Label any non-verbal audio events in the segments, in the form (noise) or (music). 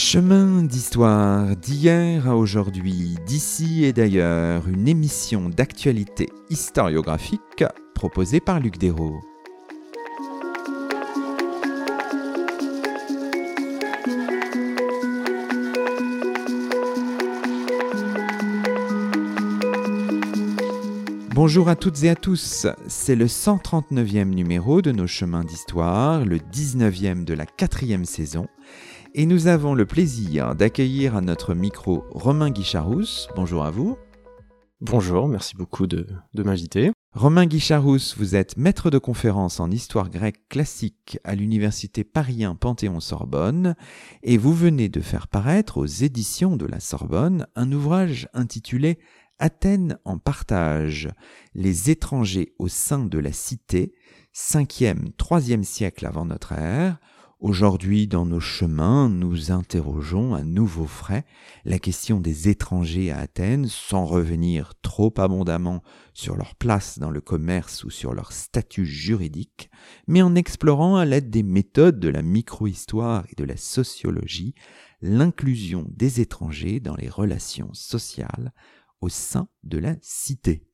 Chemin d'histoire d'hier à aujourd'hui, d'ici et d'ailleurs, une émission d'actualité historiographique proposée par Luc Dérault. Bonjour à toutes et à tous, c'est le 139e numéro de nos chemins d'histoire, le 19e de la quatrième saison, et nous avons le plaisir d'accueillir à notre micro Romain Guicharousse. Bonjour à vous. Bonjour, merci beaucoup de, m'inviter. Romain Guicharousse, vous êtes maître de conférence en histoire grecque classique à l'université Paris Panthéon-Sorbonne et vous venez de faire paraître aux éditions de la Sorbonne un ouvrage intitulé Athènes en partage, les étrangers au sein de la cité, 5e, 3e siècle avant notre ère. Aujourd'hui, dans nos chemins, nous interrogeons à nouveau frais la question des étrangers à Athènes, sans revenir trop abondamment sur leur place dans le commerce ou sur leur statut juridique, mais en explorant à l'aide des méthodes de la microhistoire et de la sociologie l'inclusion des étrangers dans les relations sociales au sein de la cité.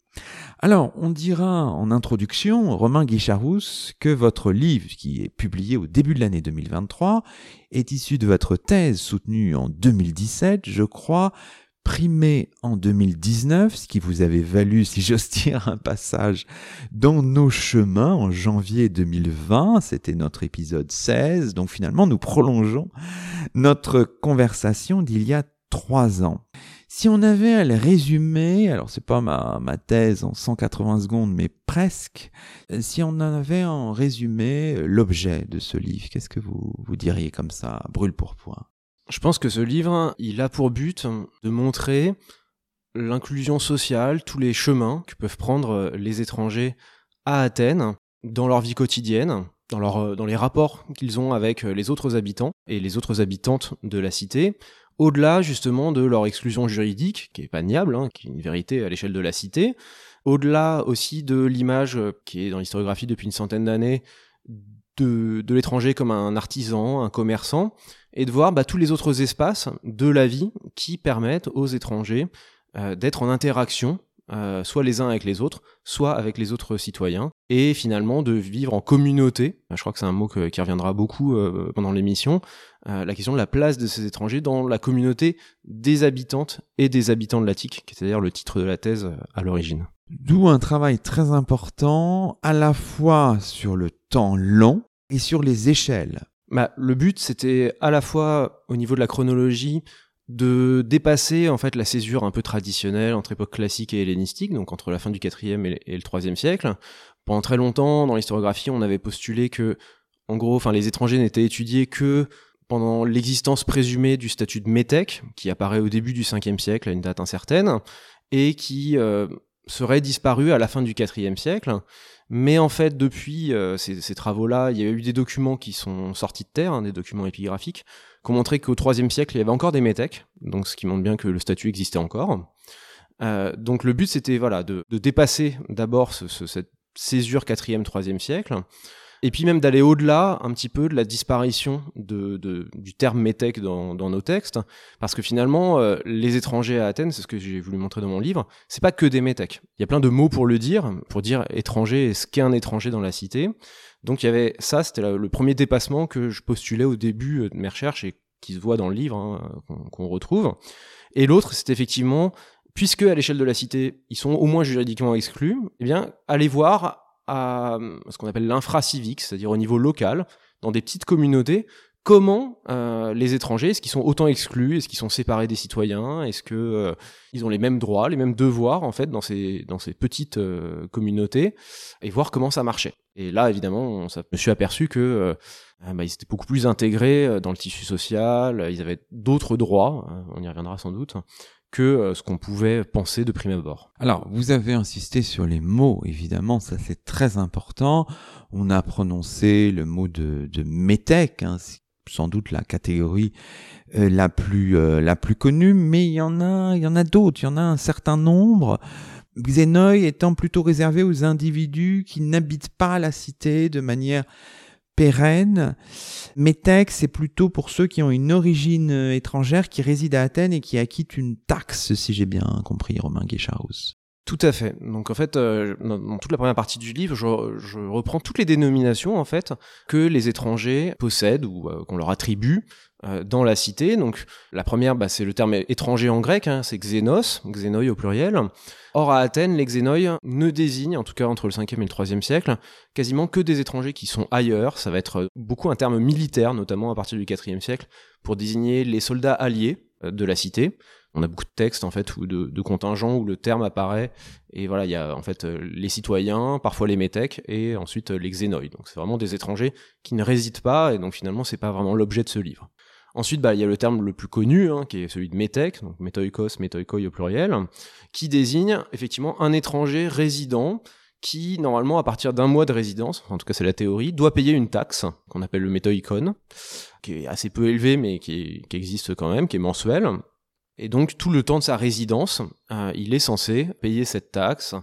Alors, on dira en introduction, Romain Guicharousse, que votre livre, qui est publié au début de l'année 2023, est issu de votre thèse soutenue en 2017, je crois, primée en 2019, ce qui vous avait valu, si j'ose dire, un passage dans nos chemins en janvier 2020. C'était notre épisode 16. Donc finalement, nous prolongeons notre conversation d'il y a trois ans. Si on avait à le résumer, alors c'est pas ma, thèse en 180 secondes, mais presque, euh, si on avait en résumé l'objet de ce livre, qu'est-ce que vous, diriez comme ça, brûle pour point? Je pense que ce livre, il a pour but de montrer l'inclusion sociale, tous les chemins que peuvent prendre les étrangers à Athènes dans leur vie quotidienne, dans les rapports qu'ils ont avec les autres habitants et les autres habitantes de la cité, au-delà justement de leur exclusion juridique, qui est pas niable, hein, qui est une vérité à l'échelle de la cité, au-delà aussi de l'image euh, qui est dans l'historiographie depuis une centaine d'années de, l'étranger comme un artisan, un commerçant, et de voir bah, tous les autres espaces de la vie qui permettent aux étrangers euh, d'être en interaction euh, soit les uns avec les autres, soit avec les autres citoyens, et finalement de vivre en communauté. Je crois que c'est un mot qui reviendra beaucoup euh, pendant l'émission. Euh, la question de la place de ces étrangers dans la communauté des habitantes et des habitants de l'Attique, qui était d'ailleurs le titre de la thèse à l'origine. D'où un travail très important, à la fois sur le temps long et sur les échelles. Bah, le but, c'était à la fois au niveau de la chronologie, de dépasser en fait la césure un peu traditionnelle entre époque classique et hellénistique, donc entre la fin du 4e et le 3e siècle. Pendant très longtemps, dans l'historiographie, on avait postulé que, en gros, enfin, les étrangers n'étaient étudiés que pendant l'existence présumée du statut de métèque, qui apparaît au début du 5e siècle, à une date incertaine, et qui euh, serait disparu à la fin du 4e siècle. Mais en fait, depuis euh, ces, travaux-là, il y a eu des documents qui sont sortis de terre, hein, des documents épigraphiques, qui ont montré qu'au IIIe siècle, il y avait encore des métèques, donc ce qui montre bien que le statut existait encore. Euh, donc le but, c'était voilà, de, dépasser d'abord cette césure 4e, 3e siècle, et puis même d'aller au-delà un petit peu de la disparition de, du terme métèque dans, nos textes, parce que finalement, euh, les étrangers à Athènes, c'est ce que j'ai voulu montrer dans mon livre, c'est pas que des métèques. Il y a plein de mots pour le dire, pour dire étranger et ce qu'est un étranger dans la cité. Donc il y avait ça, c'était le premier dépassement que je postulais au début de mes recherches et qui se voit dans le livre, hein, qu'on retrouve. Et l'autre, c'est effectivement, puisque à l'échelle de la cité, ils sont au moins juridiquement exclus, eh bien, aller voir à ce qu'on appelle l'infracivique, c'est-à-dire au niveau local, dans des petites communautés, comment euh, les étrangers, est-ce qu'ils sont autant exclus, est-ce qu'ils sont séparés des citoyens, est-ce que euh, ils ont les mêmes droits, les mêmes devoirs en fait dans ces dans ces petites euh, communautés, et voir comment ça marchait. Et là, évidemment, ça, je me suis aperçu que bah, ils étaient beaucoup plus intégrés dans le tissu social, ils avaient d'autres droits, on y reviendra sans doute, que euh, ce qu'on pouvait penser de prime abord. Alors, vous avez insisté sur les mots, évidemment, ça c'est très important. On a prononcé le mot de, de métèque, hein, sans doute la catégorie euh, la plus euh, la plus connue, mais il y en a d'autres, il y en a un certain nombre. Xénoï étant plutôt réservé aux individus qui n'habitent pas la cité de manière pérenne. Métèque, c'est plutôt pour ceux qui ont une origine euh, étrangère, qui résident à Athènes et qui acquittent une taxe, si j'ai bien compris, Romain Guécharous. Tout à fait. Donc en fait, euh, dans, toute la première partie du livre, je, je, reprends toutes les dénominations en fait que les étrangers possèdent ou euh, qu'on leur attribue euh, dans la cité. Donc la première, bah, c'est le terme étranger en grec, hein, c'est xénos, xénoi au pluriel. Or à Athènes, les xénoi ne désignent, en tout cas entre le 5e et le 3e siècle, quasiment que des étrangers qui sont ailleurs. Ça va être beaucoup un terme militaire, notamment à partir du 4e siècle, pour désigner les soldats alliés de la cité. On a beaucoup de textes en fait ou de, contingents où le terme apparaît. Et voilà il y a en fait euh, les citoyens parfois les métèques et ensuite euh, les xénoïdes. Donc c'est vraiment des étrangers qui ne résident pas et donc finalement c'est pas vraiment l'objet de ce livre. Ensuite bah il y a le terme le plus connu hein, qui est celui de métèque donc métoïkos métoïkoi au pluriel qui désigne effectivement un étranger résident qui, normalement, à partir d'un mois de résidence, en tout cas c'est la théorie, doit payer une taxe, qu'on appelle le métoïcon, qui est assez peu élevé, mais qui, qui, existe quand même, qui est mensuel, et donc tout le temps de sa résidence, euh, il est censé payer cette taxe.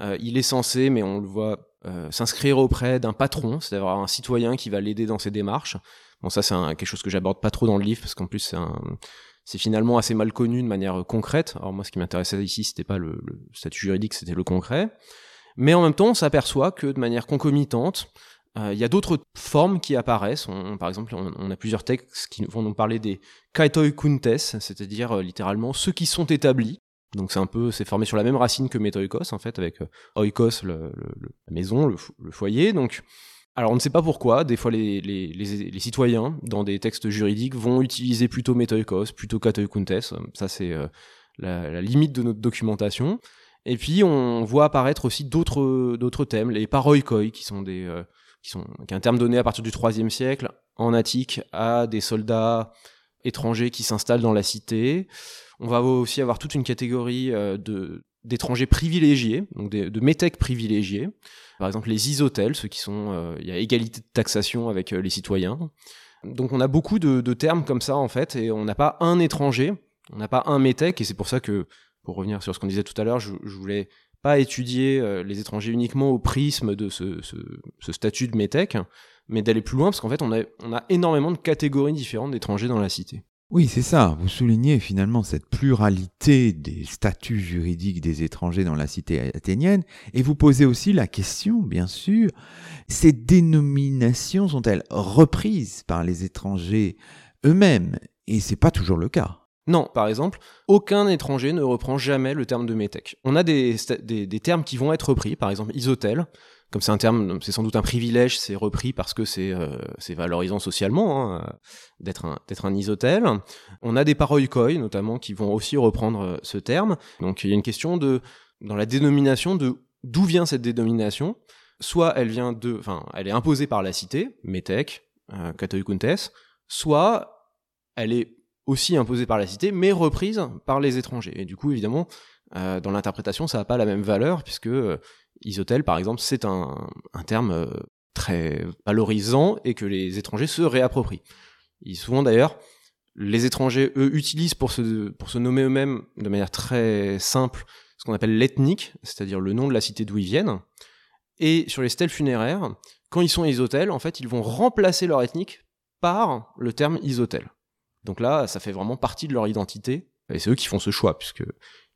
Euh, il est censé, mais on le voit, euh, s'inscrire auprès d'un patron, c'est-à-dire un citoyen qui va l'aider dans ses démarches. Bon, ça c'est quelque chose que j'aborde pas trop dans le livre parce qu'en plus c'est finalement assez mal connu de manière concrète. Alors moi, ce qui m'intéressait ici, c'était pas le, le, statut juridique, c'était le concret. Mais en même temps, on s'aperçoit que de manière concomitante, il y a d'autres formes qui apparaissent. par exemple, on, a plusieurs textes qui vont nous parler des kaitoi kuntes, c'est-à-dire euh, littéralement ceux qui sont établis. Donc c'est un peu, c'est formé sur la même racine que metoikos en fait, avec euh, oikos la maison, le, foyer. Donc, alors on ne sait pas pourquoi. Des fois, les, les, les, citoyens dans des textes juridiques vont utiliser plutôt metoikos, plutôt kaitoi kuntes. Ça c'est la, la limite de notre documentation. Et puis on voit apparaître aussi d'autres d'autres thèmes, les paroikoi, qui sont des qui, sont, est un terme donné à partir du IIIe siècle en Attique à des soldats étrangers qui s'installent dans la cité. On va aussi avoir toute une catégorie euh, de d'étrangers privilégiés, donc de métèques privilégiés. Par exemple, les isotels, ceux qui sont, euh, il y a égalité de taxation avec euh, les citoyens. Donc on a beaucoup de, termes comme ça en fait, et on n'a pas un étranger, on n'a pas un métèque, et c'est pour ça que, pour revenir sur ce qu'on disait tout à l'heure, je, voulais pas étudier euh, les étrangers uniquement au prisme de ce, statut de métèque, mais d'aller plus loin, parce qu'en fait, on a, on a énormément de catégories différentes d'étrangers dans la cité. Oui, c'est ça. Vous soulignez finalement cette pluralité des statuts juridiques des étrangers dans la cité athénienne, et vous posez aussi la question, bien sûr, ces dénominations sont-elles reprises par les étrangers eux-mêmes? Et c'est pas toujours le cas. Non, par exemple, aucun étranger ne reprend jamais le terme de métèque. On a des, des, termes qui vont être repris, par exemple isotel, comme c'est un terme, c'est sans doute un privilège, c'est repris parce que c'est euh, valorisant socialement hein, d'être un, un isotel. On a des paroikoi, notamment, qui vont aussi reprendre euh, ce terme. Donc il y a une question de, dans la dénomination de d'où vient cette dénomination. Soit elle vient de, enfin, elle est imposée par la cité, métèque, euh, soit elle est aussi imposée par la cité, mais reprise par les étrangers. Et du coup, évidemment, euh, dans l'interprétation, ça n'a pas la même valeur, puisque euh, isotel, par exemple, c'est un, terme euh, très valorisant et que les étrangers se réapproprient. Et souvent d'ailleurs, les étrangers, eux, utilisent pour se, nommer eux-mêmes de manière très simple ce qu'on appelle l'ethnique, c'est-à-dire le nom de la cité d'où ils viennent. Et sur les stèles funéraires, quand ils sont isotels, en fait, ils vont remplacer leur ethnique par le terme isotel. Donc là, ça fait vraiment partie de leur identité. Et c'est eux qui font ce choix, puisque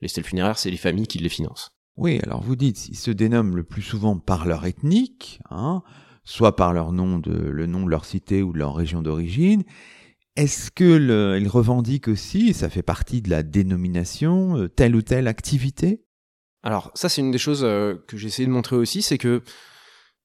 les stèles funéraires, c'est les familles qui les financent. Oui, alors vous dites, ils se dénomment le plus souvent par leur ethnique, hein, soit par leur nom de, le nom de leur cité ou de leur région d'origine. Est-ce qu'ils revendiquent aussi, ça fait partie de la dénomination, euh, telle ou telle activité? Alors ça, c'est une des choses euh, que j'ai essayé de montrer aussi, c'est que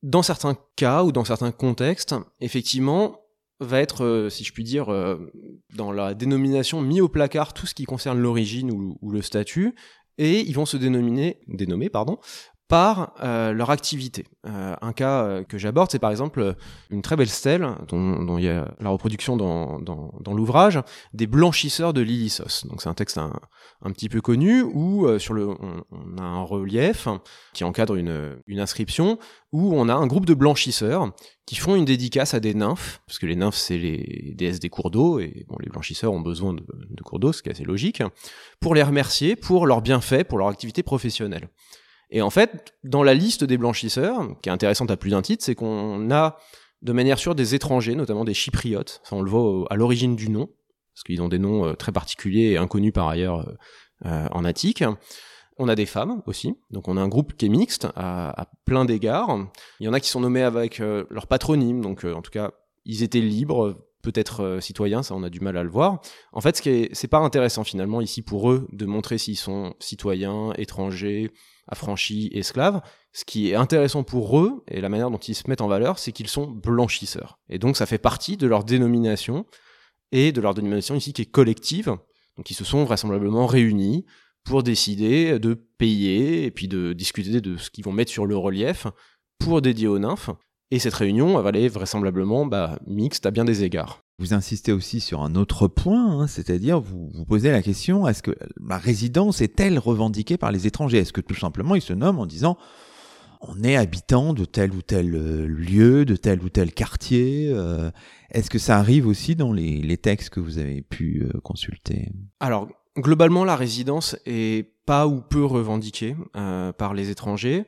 dans certains cas ou dans certains contextes, effectivement, va être, euh, si je puis dire, euh, dans la dénomination mis au placard tout ce qui concerne l'origine ou, ou, le statut, et ils vont se dénominer, dénommer pardon, par euh, leur activité. Euh, un cas euh, que j'aborde, c'est par exemple une très belle stèle, dont, dont il y a la reproduction dans, dans, dans l'ouvrage, des blanchisseurs de l'Ilissos. Donc c'est un texte un, petit peu connu, où sur le, on, on, a un relief qui encadre une, une inscription, où on a un groupe de blanchisseurs qui font une dédicace à des nymphes, parce que les nymphes c'est les déesses des cours d'eau, et bon, les blanchisseurs ont besoin de, de cours d'eau, ce qui est assez logique, pour les remercier pour leurs bienfaits, pour leur activité professionnelle. Et en fait, dans la liste des blanchisseurs, qui est intéressante à plus d'un titre, c'est qu'on a de manière sûre des étrangers, notamment des chypriotes. On le voit à l'origine du nom, parce qu'ils ont des noms très particuliers et inconnus par ailleurs en Attique. On a des femmes aussi, donc on a un groupe qui est mixte à, plein d'égards. Il y en a qui sont nommés avec leur patronyme, donc en tout cas ils étaient libres, peut-être euh, citoyens, ça on a du mal à le voir. En fait, ce qui est, c'est pas intéressant finalement ici pour eux de montrer s'ils sont citoyens, étrangers, affranchis, esclaves. Ce qui est intéressant pour eux et la manière dont ils se mettent en valeur, c'est qu'ils sont blanchisseurs. Et donc ça fait partie de leur dénomination et de leur dénomination ici qui est collective. Donc ils se sont vraisemblablement réunis pour décider de payer et puis de discuter de ce qu'ils vont mettre sur le relief pour dédier aux nymphes. Et cette réunion, elle vraisemblablement bah, mixte à bien des égards. Vous insistez aussi sur un autre point, hein, c'est-à-dire vous vous posez la question est-ce que ma résidence est-elle revendiquée par les étrangers? Est-ce que tout simplement ils se nomment en disant on est habitant de tel ou tel euh, lieu, de tel ou tel quartier euh, Est-ce que ça arrive aussi dans les, les textes que vous avez pu euh, consulter? Alors globalement, la résidence est pas ou peu revendiquée euh, par les étrangers.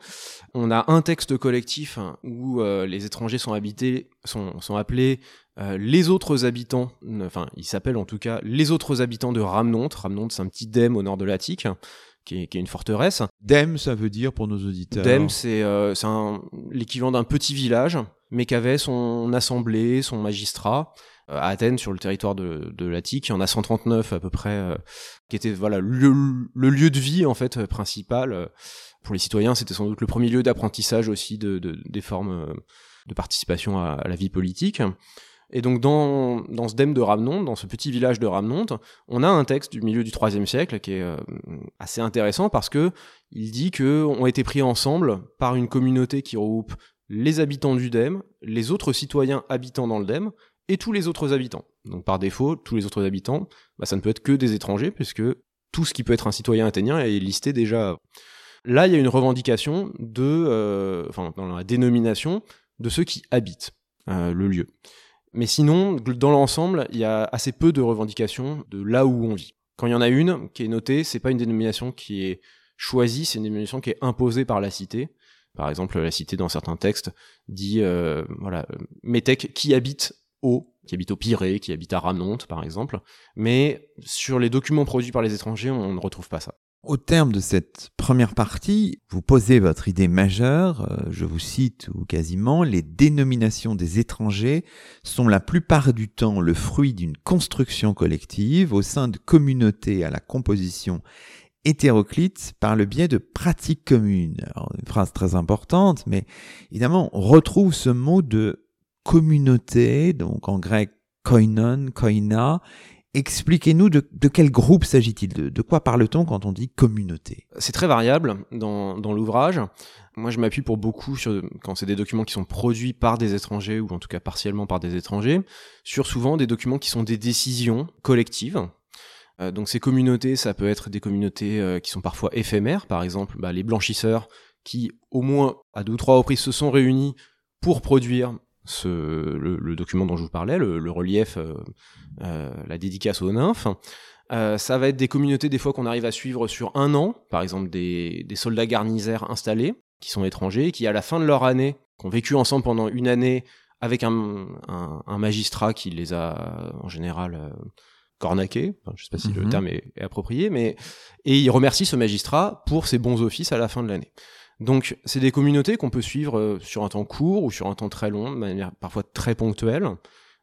On a un texte collectif hein, où euh, les étrangers sont habités, sont, sont appelés euh, les autres habitants, enfin ils s'appellent en tout cas les autres habitants de Ramnonte. Ramnonte c'est un petit dème au nord de l'Attique. Qui est, qui est, une forteresse. Dème, ça veut dire pour nos auditeurs. Dème, c'est l'équivalent d'un petit village, mais qu'avait son assemblée, son magistrat, à Athènes, sur le territoire de, de l'Attique. Il y en a 139 à peu près, euh, qui était voilà le, le, lieu de vie en fait principal euh, pour les citoyens. C'était sans doute le premier lieu d'apprentissage aussi de, de, des formes de participation à, la vie politique. Et donc dans, dans ce dème de Ramnonte, dans ce petit village de Ramnonte, on a un texte du milieu du IIIe siècle qui est assez intéressant parce que il dit que ont été pris ensemble par une communauté qui regroupe les habitants du dème, les autres citoyens habitant dans le dème et tous les autres habitants. Donc par défaut, tous les autres habitants, bah, ça ne peut être que des étrangers, puisque tout ce qui peut être un citoyen athénien est listé déjà. Là, il y a une revendication de, euh, enfin, dans la dénomination de ceux qui habitent euh, le lieu. Mais sinon, dans l'ensemble, il y a assez peu de revendications de là où on vit. Quand il y en a une qui est notée, c'est pas une dénomination qui est choisie, c'est une dénomination qui est imposée par la cité. Par exemple, la cité dans certains textes dit, euh, voilà, Métèque qui qui habite au Pirée, qui habite à Ramnonte, par exemple. Mais sur les documents produits par les étrangers, on ne retrouve pas ça. Au terme de cette première partie, vous posez votre idée majeure, euh, je vous cite ou quasiment, les dénominations des étrangers sont la plupart du temps le fruit d'une construction collective au sein de communautés à la composition hétéroclite par le biais de pratiques communes. une phrase très importante, mais évidemment, on retrouve ce mot de communauté, donc en grec koinon, koina. Expliquez-nous de, quel groupe s'agit-il? De, quoi parle-t-on quand on dit communauté? C'est très variable dans, l'ouvrage. Moi, je m'appuie pour beaucoup sur, quand c'est des documents qui sont produits par des étrangers, ou en tout cas partiellement par des étrangers, sur souvent des documents qui sont des décisions collectives. Euh, donc ces communautés, ça peut être des communautés euh, qui sont parfois éphémères, par exemple bah, les blanchisseurs, qui au moins à deux ou trois reprises se sont réunis pour produire ce, le, document dont je vous parlais, le, relief, euh, euh, la dédicace aux nymphes. Euh, ça va être des communautés des fois qu'on arrive à suivre sur un an, par exemple des, des soldats garnisaires installés, qui sont étrangers, qui à la fin de leur année, qui ont vécu ensemble pendant une année avec un, un, un magistrat qui les a en général euh, cornaqués, enfin, je sais pas si le mhm. terme est, est, approprié, mais et ils remercient ce magistrat pour ses bons offices à la fin de l'année. Donc, c'est des communautés qu'on peut suivre euh, sur un temps court ou sur un temps très long, de manière parfois très ponctuelle,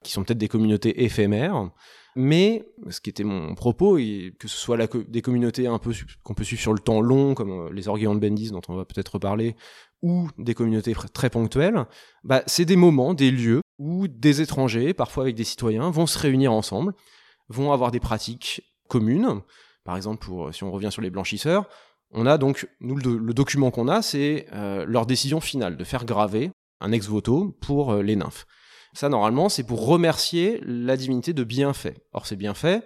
qui sont peut-être des communautés éphémères. Mais ce qui était mon propos, que ce soit des communautés un peu qu'on peut suivre sur le temps long, comme euh, les Orgueillons de Bendis dont on va peut-être reparler, ou des communautés très ponctuelles, bah, c'est des moments, des lieux où des étrangers, parfois avec des citoyens, vont se réunir ensemble, vont avoir des pratiques communes. Par exemple, pour, si on revient sur les blanchisseurs, on a donc, nous, le, document qu'on a, c'est euh, leur décision finale de faire graver un ex-voto pour euh, les nymphes. Ça, normalement, c'est pour remercier la divinité de bienfaits. Or, ces bienfaits,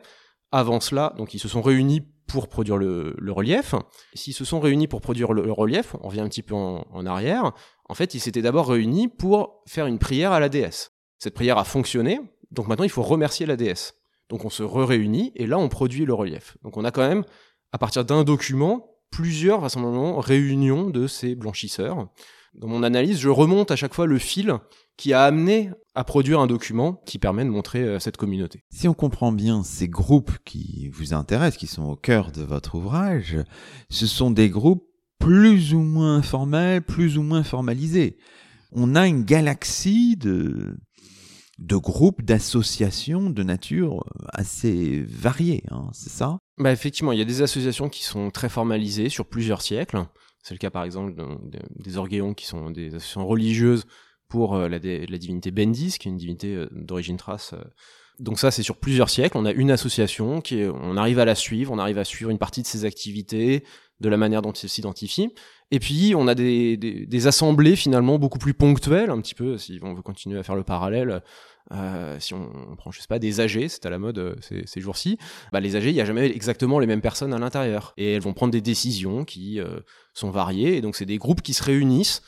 avant cela, donc ils se sont réunis pour produire le, relief. S'ils se sont réunis pour produire le, relief, on revient un petit peu en, en arrière, en fait, ils s'étaient d'abord réunis pour faire une prière à la déesse. Cette prière a fonctionné, donc maintenant il faut remercier la déesse. Donc on se réunit et là on produit le relief. Donc on a quand même, à partir d'un document, plusieurs vraisemblablement réunions de ces blanchisseurs. Dans mon analyse, je remonte à chaque fois le fil qui a amené à produire un document qui permet de montrer euh, cette communauté. Si on comprend bien ces groupes qui vous intéressent, qui sont au cœur de votre ouvrage, ce sont des groupes plus ou moins formels, plus ou moins formalisés. On a une galaxie de, de groupes, d'associations de nature assez variées, hein, c'est ça? Bah Effectivement, il y a des associations qui sont très formalisées sur plusieurs siècles. C'est le cas par exemple des orguéons qui sont des associations religieuses pour euh, la, la, divinité Bendis, qui est une divinité euh, d'origine thrace. Euh. Donc ça, c'est sur plusieurs siècles. On a une association qui, est, on arrive à la suivre, on arrive à suivre une partie de ses activités, de la manière dont il s'identifie. Et puis, on a des, des, des, assemblées finalement beaucoup plus ponctuelles, un petit peu, si on veut continuer à faire le parallèle. Euh, si on, on, prend, je sais pas, des AG, c'est à la mode ces, ces jours-ci, bah, les AG, il n'y a jamais exactement les mêmes personnes à l'intérieur. Et elles vont prendre des décisions qui euh, sont variées. Et donc, c'est des groupes qui se réunissent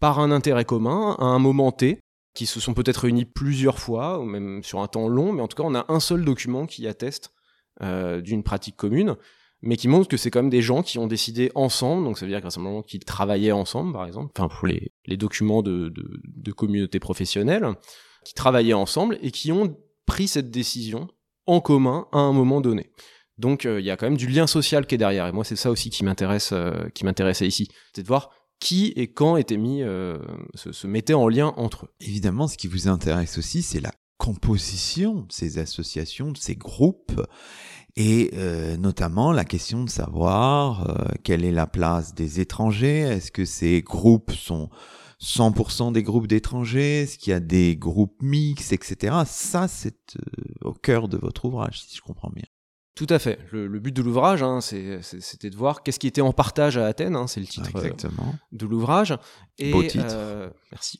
par un intérêt commun à un moment T, qui se sont peut-être réunis plusieurs fois, ou même sur un temps long, mais en tout cas, on a un seul document qui atteste euh, d'une pratique commune, mais qui montre que c'est quand même des gens qui ont décidé ensemble, donc ça veut dire moment qu'ils travaillaient ensemble, par exemple, enfin pour les, les documents de, de, de communautés professionnelles, qui travaillaient ensemble et qui ont pris cette décision en commun à un moment donné. Donc euh, il y a quand même du lien social qui est derrière. Et moi, c'est ça aussi qui m'intéresse, euh, qui m'intéressait ici, c'est de voir qui et quand étaient mis, euh, se, se, mettaient en lien entre eux. Évidemment, ce qui vous intéresse aussi, c'est la composition de ces associations, de ces groupes, et euh, notamment la question de savoir euh, quelle est la place des étrangers, est-ce que ces groupes sont 100% des groupes d'étrangers, est-ce qu'il y a des groupes mixtes, etc. Ça, c'est au cœur de votre ouvrage, si je comprends bien. Tout à fait. Le, le but de l'ouvrage, hein, c'était de voir qu'est-ce qui était en partage à Athènes. Hein, c'est le titre euh, de l'ouvrage. Et Beau titre. Euh, merci.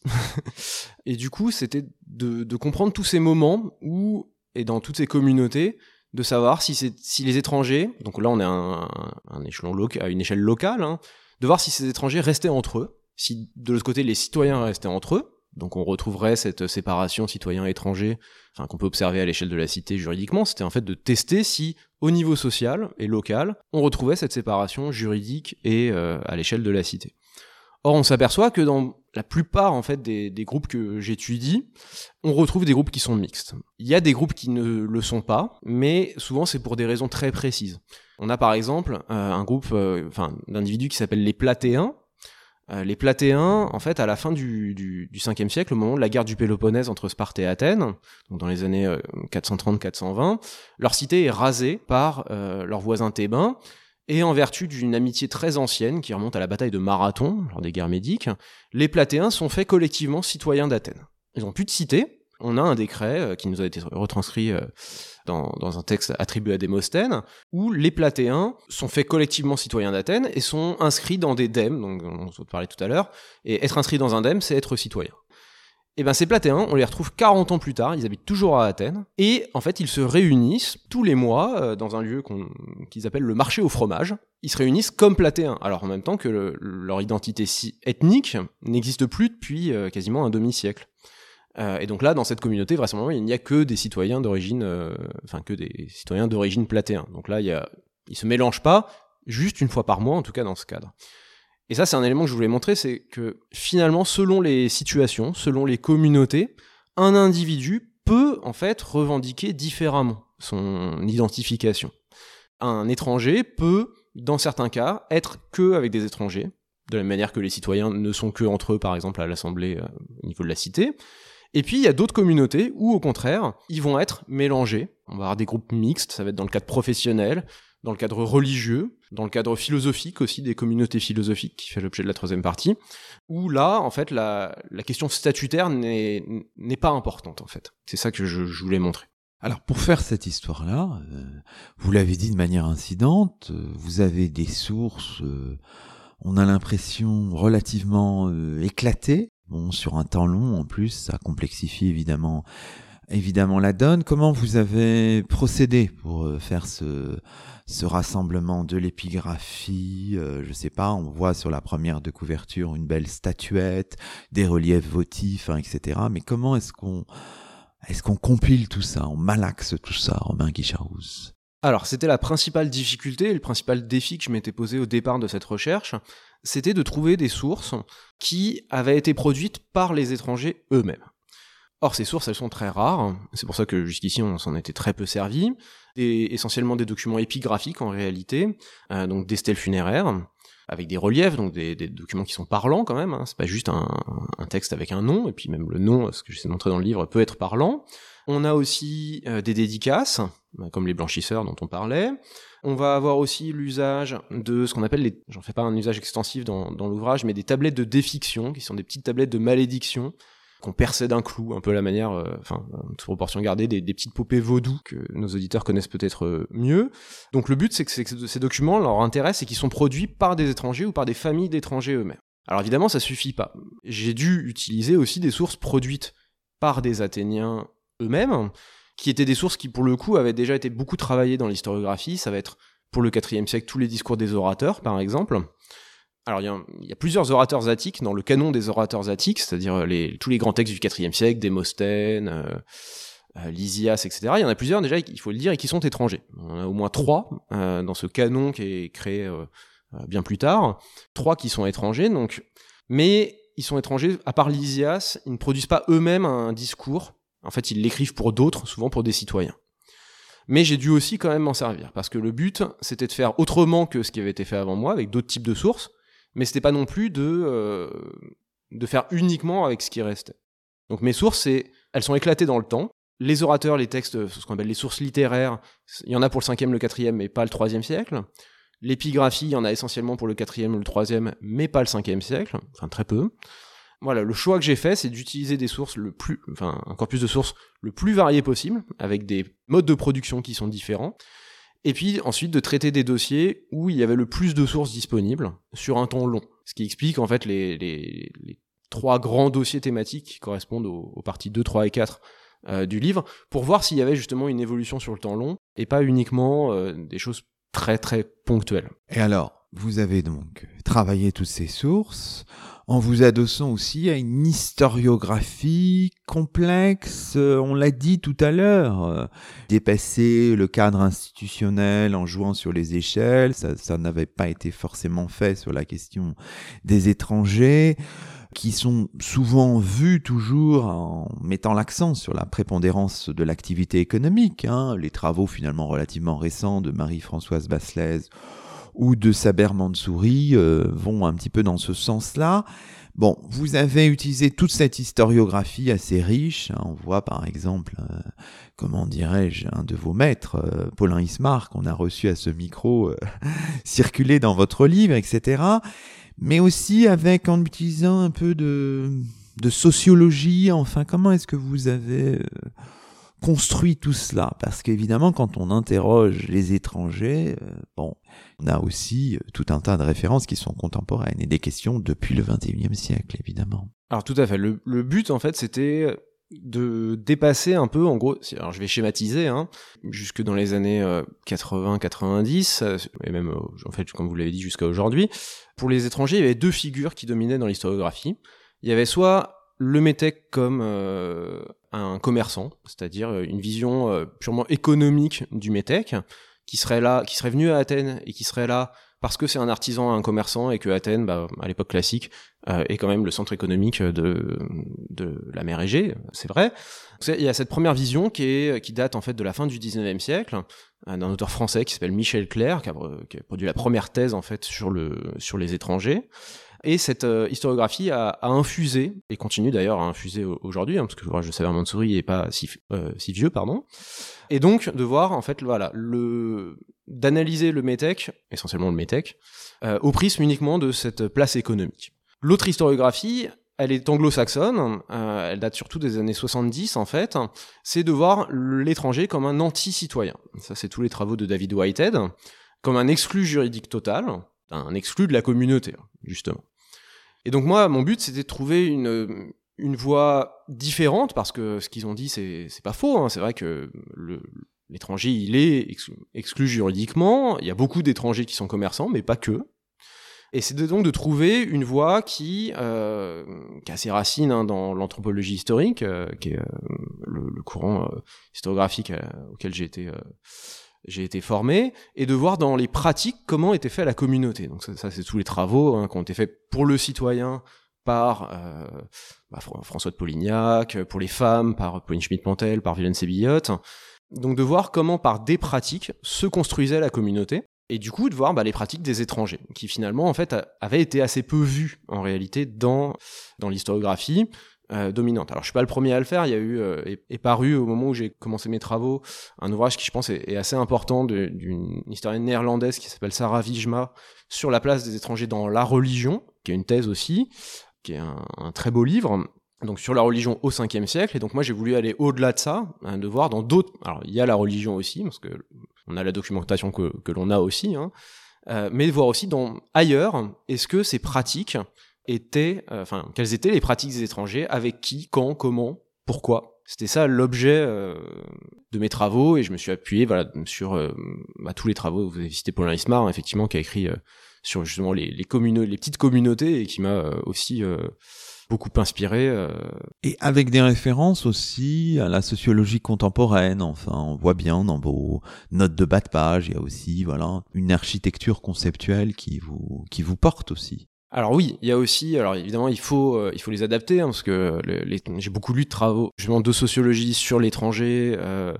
(laughs) et du coup, c'était de, de, comprendre tous ces moments où, et dans toutes ces communautés, de savoir si, si les étrangers, donc là on est à un, un échelon local, à une échelle locale, hein, de voir si ces étrangers restaient entre eux, si de l'autre côté les citoyens restaient entre eux, donc on retrouverait cette séparation citoyen-étranger enfin, qu'on peut observer à l'échelle de la cité juridiquement, c'était en fait de tester si au niveau social et local, on retrouvait cette séparation juridique et euh, à l'échelle de la cité. Or, on s'aperçoit que dans la plupart en fait des, groupes que j'étudie, on retrouve des groupes qui sont mixtes. Il y a des groupes qui ne le sont pas, mais souvent c'est pour des raisons très précises. On a par exemple euh, un groupe, euh, d'individus qui s'appellent les Platéens, euh, les Platéens, en fait, à la fin du, du, du 5e siècle, au moment de la guerre du Péloponnèse entre Sparte et Athènes, dans les années 430-420, euh, leur cité est rasée par euh, leurs voisins thébains, et en vertu d'une amitié très ancienne qui remonte à la bataille de Marathon, lors des guerres médiques, les Platéens sont faits collectivement citoyens d'Athènes. Ils ont plus de cité, on a un décret qui nous a été retranscrit dans, dans, un texte attribué à Démosthène, où les Platéens sont faits collectivement citoyens d'Athènes et sont inscrits dans des dèmes, donc on en parlait tout à l'heure, et être inscrit dans un dème, c'est être citoyen. Et bien ces Platéens, on les retrouve 40 ans plus tard, ils habitent toujours à Athènes, et en fait ils se réunissent tous les mois euh, dans un lieu qu'ils appellent le marché au fromage. Ils se réunissent comme Platéens, alors en même temps que le, leur identité ethnique n'existe plus depuis euh, quasiment un demi-siècle. Euh, et donc là, dans cette communauté, vraisemblablement, il n'y a que des citoyens d'origine, euh, enfin que des citoyens d'origine platéen. Donc là, il y ils se mélangent pas, juste une fois par mois, en tout cas dans ce cadre. Et ça, c'est un élément que je voulais montrer, c'est que finalement, selon les situations, selon les communautés, un individu peut en fait revendiquer différemment son identification. Un étranger peut, dans certains cas, être que avec des étrangers, de la même manière que les citoyens ne sont que entre eux, par exemple, à l'Assemblée euh, au niveau de la cité. Et puis il y a d'autres communautés où au contraire, ils vont être mélangés. On va avoir des groupes mixtes, ça va être dans le cadre professionnel, dans le cadre religieux, dans le cadre philosophique aussi, des communautés philosophiques qui fait l'objet de la troisième partie, où là, en fait, la, question statutaire n'est pas importante, en fait. C'est ça que je, voulais montrer. Alors, pour faire cette histoire-là, euh, vous l'avez dit de manière incidente, euh, vous avez des sources, euh, on a l'impression relativement éclatées, Bon, sur un temps long, en plus, ça complexifie évidemment, évidemment la donne. Comment vous avez procédé pour euh, faire ce, ce rassemblement de l'épigraphie euh, Je sais pas, on voit sur la première de couverture une belle statuette, des reliefs votifs, hein, etc. Mais comment est-ce qu'on est-ce compile tout ça, on malaxe tout ça, Romain Guicharouz Alors, c'était la principale difficulté, le principal défi que je m'étais posé au départ de cette recherche, c'était de trouver des sources qui avaient été produites par les étrangers eux-mêmes. Or, ces sources, elles sont très rares, c'est pour ça que jusqu'ici on s'en était très peu servi, et essentiellement des documents épigraphiques en réalité, euh, donc des stèles funéraires, avec des reliefs, donc des, documents qui sont parlants quand même, hein. c'est pas juste un, texte avec un nom, et puis même le nom, ce que j'essaie de montrer dans le livre, peut être parlant. On a aussi euh, des dédicaces, comme les blanchisseurs dont on parlait. On va avoir aussi l'usage de ce qu'on appelle j'en fais pas un usage extensif dans, l'ouvrage, mais des tablettes de défiction, qui sont des petites tablettes de malédiction, qu'on perçait d'un clou, un peu la manière, euh, enfin, toute proportion gardée, des, petites poupées vaudou que nos auditeurs connaissent peut-être euh, mieux. Donc le but, c'est que, ces documents, leur intérêt, c'est qu'ils sont produits par des étrangers ou par des familles d'étrangers eux-mêmes. Alors évidemment, ça suffit pas. J'ai dû utiliser aussi des sources produites par des Athéniens eux-mêmes, qui étaient des sources qui, pour le coup, avaient déjà été beaucoup travaillées dans l'historiographie. Ça va être, pour le IVe siècle, tous les discours des orateurs, par exemple. Alors, il y, a, plusieurs orateurs attiques dans le canon des orateurs attiques, c'est-à-dire tous les grands textes du IVe siècle, Démosthène, euh, euh, Lysias, etc. Il y en a plusieurs déjà, il faut le dire, et qui sont étrangers. On a au moins trois euh, dans ce canon qui est créé bien plus tard. Trois qui sont étrangers, donc, mais ils sont étrangers, à part Lysias, ils ne produisent pas eux-mêmes un discours. En fait, ils l'écrivent pour d'autres, souvent pour des citoyens. Mais j'ai dû aussi quand même m'en servir, parce que le but, c'était de faire autrement que ce qui avait été fait avant moi, avec d'autres types de sources, mais c'était pas non plus de, euh, de faire uniquement avec ce qui restait. Donc mes sources, elles sont éclatées dans le temps. Les orateurs, les textes, ce qu'on appelle les sources littéraires, il y en a pour le 5e, le 4e, mais pas le 3e siècle. L'épigraphie, il y en a essentiellement pour le 4e ou le 3e, mais pas le 5e siècle, enfin très peu. Voilà, le choix que j'ai fait, c'est d'utiliser des sources le plus, enfin, un corpus de sources le plus varié possible, avec des modes de production qui sont différents. Et puis ensuite de traiter des dossiers où il y avait le plus de sources disponibles sur un temps long. Ce qui explique en fait les, trois grands dossiers thématiques qui correspondent aux, parties 2, 3 et 4 euh, du livre, pour voir s'il y avait justement une évolution sur le temps long et pas uniquement euh, des choses très très ponctuelles. Et alors, vous avez donc travaillé toutes ces sources en vous adossant aussi à une historiographie complexe, euh, on l'a dit tout à l'heure, euh, dépasser le cadre institutionnel en jouant sur les échelles, ça, n'avait pas été forcément fait sur la question des étrangers qui sont souvent vus toujours en mettant l'accent sur la prépondérance de l'activité économique. Hein. Les travaux finalement relativement récents de Marie-Françoise Basselès ou de Saber Mansouri euh, vont un petit peu dans ce sens-là. Bon, vous avez utilisé toute cette historiographie assez riche. On voit par exemple, euh, comment dirais-je, un de vos maîtres, euh, Paulin Ismar, qu'on a reçu à ce micro, (laughs) circuler dans votre livre, etc. Mais aussi avec en utilisant un peu de sociologie. Enfin, comment est-ce que vous avez construit tout cela Parce qu'évidemment, quand on interroge les étrangers, bon, on a aussi euh, tout un tas de références qui sont contemporaines et des questions depuis le 21e siècle, évidemment. Alors tout à fait. Le, but, en fait, c'était de dépasser un peu, en gros, alors je vais schématiser, hein, jusque dans les années 80-90, euh, et même, en fait, comme vous l'avez dit, jusqu'à aujourd'hui, pour les étrangers, il y avait deux figures qui dominaient dans l'historiographie. Il y avait soit le métèque comme euh, un commerçant, c'est-à-dire une vision purement économique du métèque, qui serait là, qui serait venu à Athènes et qui serait là parce que c'est un artisan, un commerçant et que Athènes, bah, à l'époque classique, euh, est quand même le centre économique de, de la mer Égée, c'est vrai. Il y a cette première vision qui, est, qui date en fait de la fin du 19e siècle, euh, d'un auteur français qui s'appelle Michel Clair, qui a, qui a, produit la première thèse en fait sur, le, sur les étrangers. Et cette euh, historiographie a, infusé, et continue d'ailleurs à infuser aujourd'hui, hein, parce que l'ouvrage de Saver Mansouri n'est pas si, euh, si vieux, pardon. Et donc de voir en fait voilà le d'analyser le métèque, essentiellement le métèque, euh, au prisme uniquement de cette place économique. L'autre historiographie, elle est anglo-saxonne, elle date surtout des années 70 en fait, c'est de voir l'étranger comme un anti-citoyen. Ça c'est tous les travaux de David Whitehead, comme un exclu juridique total, un exclu de la communauté, justement. Et donc moi, mon but, c'était de trouver une, voie différente, parce que ce qu'ils ont dit, c'est pas faux. Hein. C'est vrai que l'étranger, il est exclu, juridiquement. Il y a beaucoup d'étrangers qui sont commerçants, mais pas que. Et c'est donc de trouver une voie qui, euh, a ses racines hein, dans l'anthropologie historique, euh, qui est euh, le, courant historiographique auquel j'ai été j'ai été formé, et de voir dans les pratiques comment était fait la communauté. Donc ça, c'est tous les travaux hein, qui ont été faits pour le citoyen par euh, bah, François de Polignac, pour les femmes par Pauline Schmidt-Pantel, par Violaine Sébillotte. Donc de voir comment par des pratiques se construisait la communauté et du coup de voir bah, les pratiques des étrangers qui finalement en fait avaient été assez peu vues en réalité dans dans l'historiographie euh, dominante. Alors je suis pas le premier à le faire, il y a eu euh, est, paru au moment où j'ai commencé mes travaux un ouvrage qui je pense est, assez important d'une historienne néerlandaise qui s'appelle Sarah Wijma sur la place des étrangers dans la religion, qui est une thèse aussi, qui est un, très beau livre donc sur la religion au 5e siècle et donc moi j'ai voulu aller au-delà de ça hein, de voir dans d'autres alors il y a la religion aussi parce que on a la documentation que, l'on a aussi hein, euh, mais voir aussi dans ailleurs est-ce que ces pratiques étaient euh, enfin quelles étaient les pratiques des étrangers avec qui quand comment pourquoi c'était ça l'objet euh, de mes travaux et je me suis appuyé voilà sur bah, tous les travaux vous avez cité Paulin Ismar effectivement qui a écrit sur justement les les, petites communautés et qui m'a aussi beaucoup inspiré. Euh. Et avec des références aussi à la sociologie contemporaine. Enfin, on voit bien dans vos notes de bas de page, il y a aussi voilà une architecture conceptuelle qui vous qui vous porte aussi. Alors oui, il y a aussi, alors évidemment, il faut, euh, il faut les adapter hein, parce que j'ai beaucoup lu de travaux, justement de sociologie sur l'étranger, euh,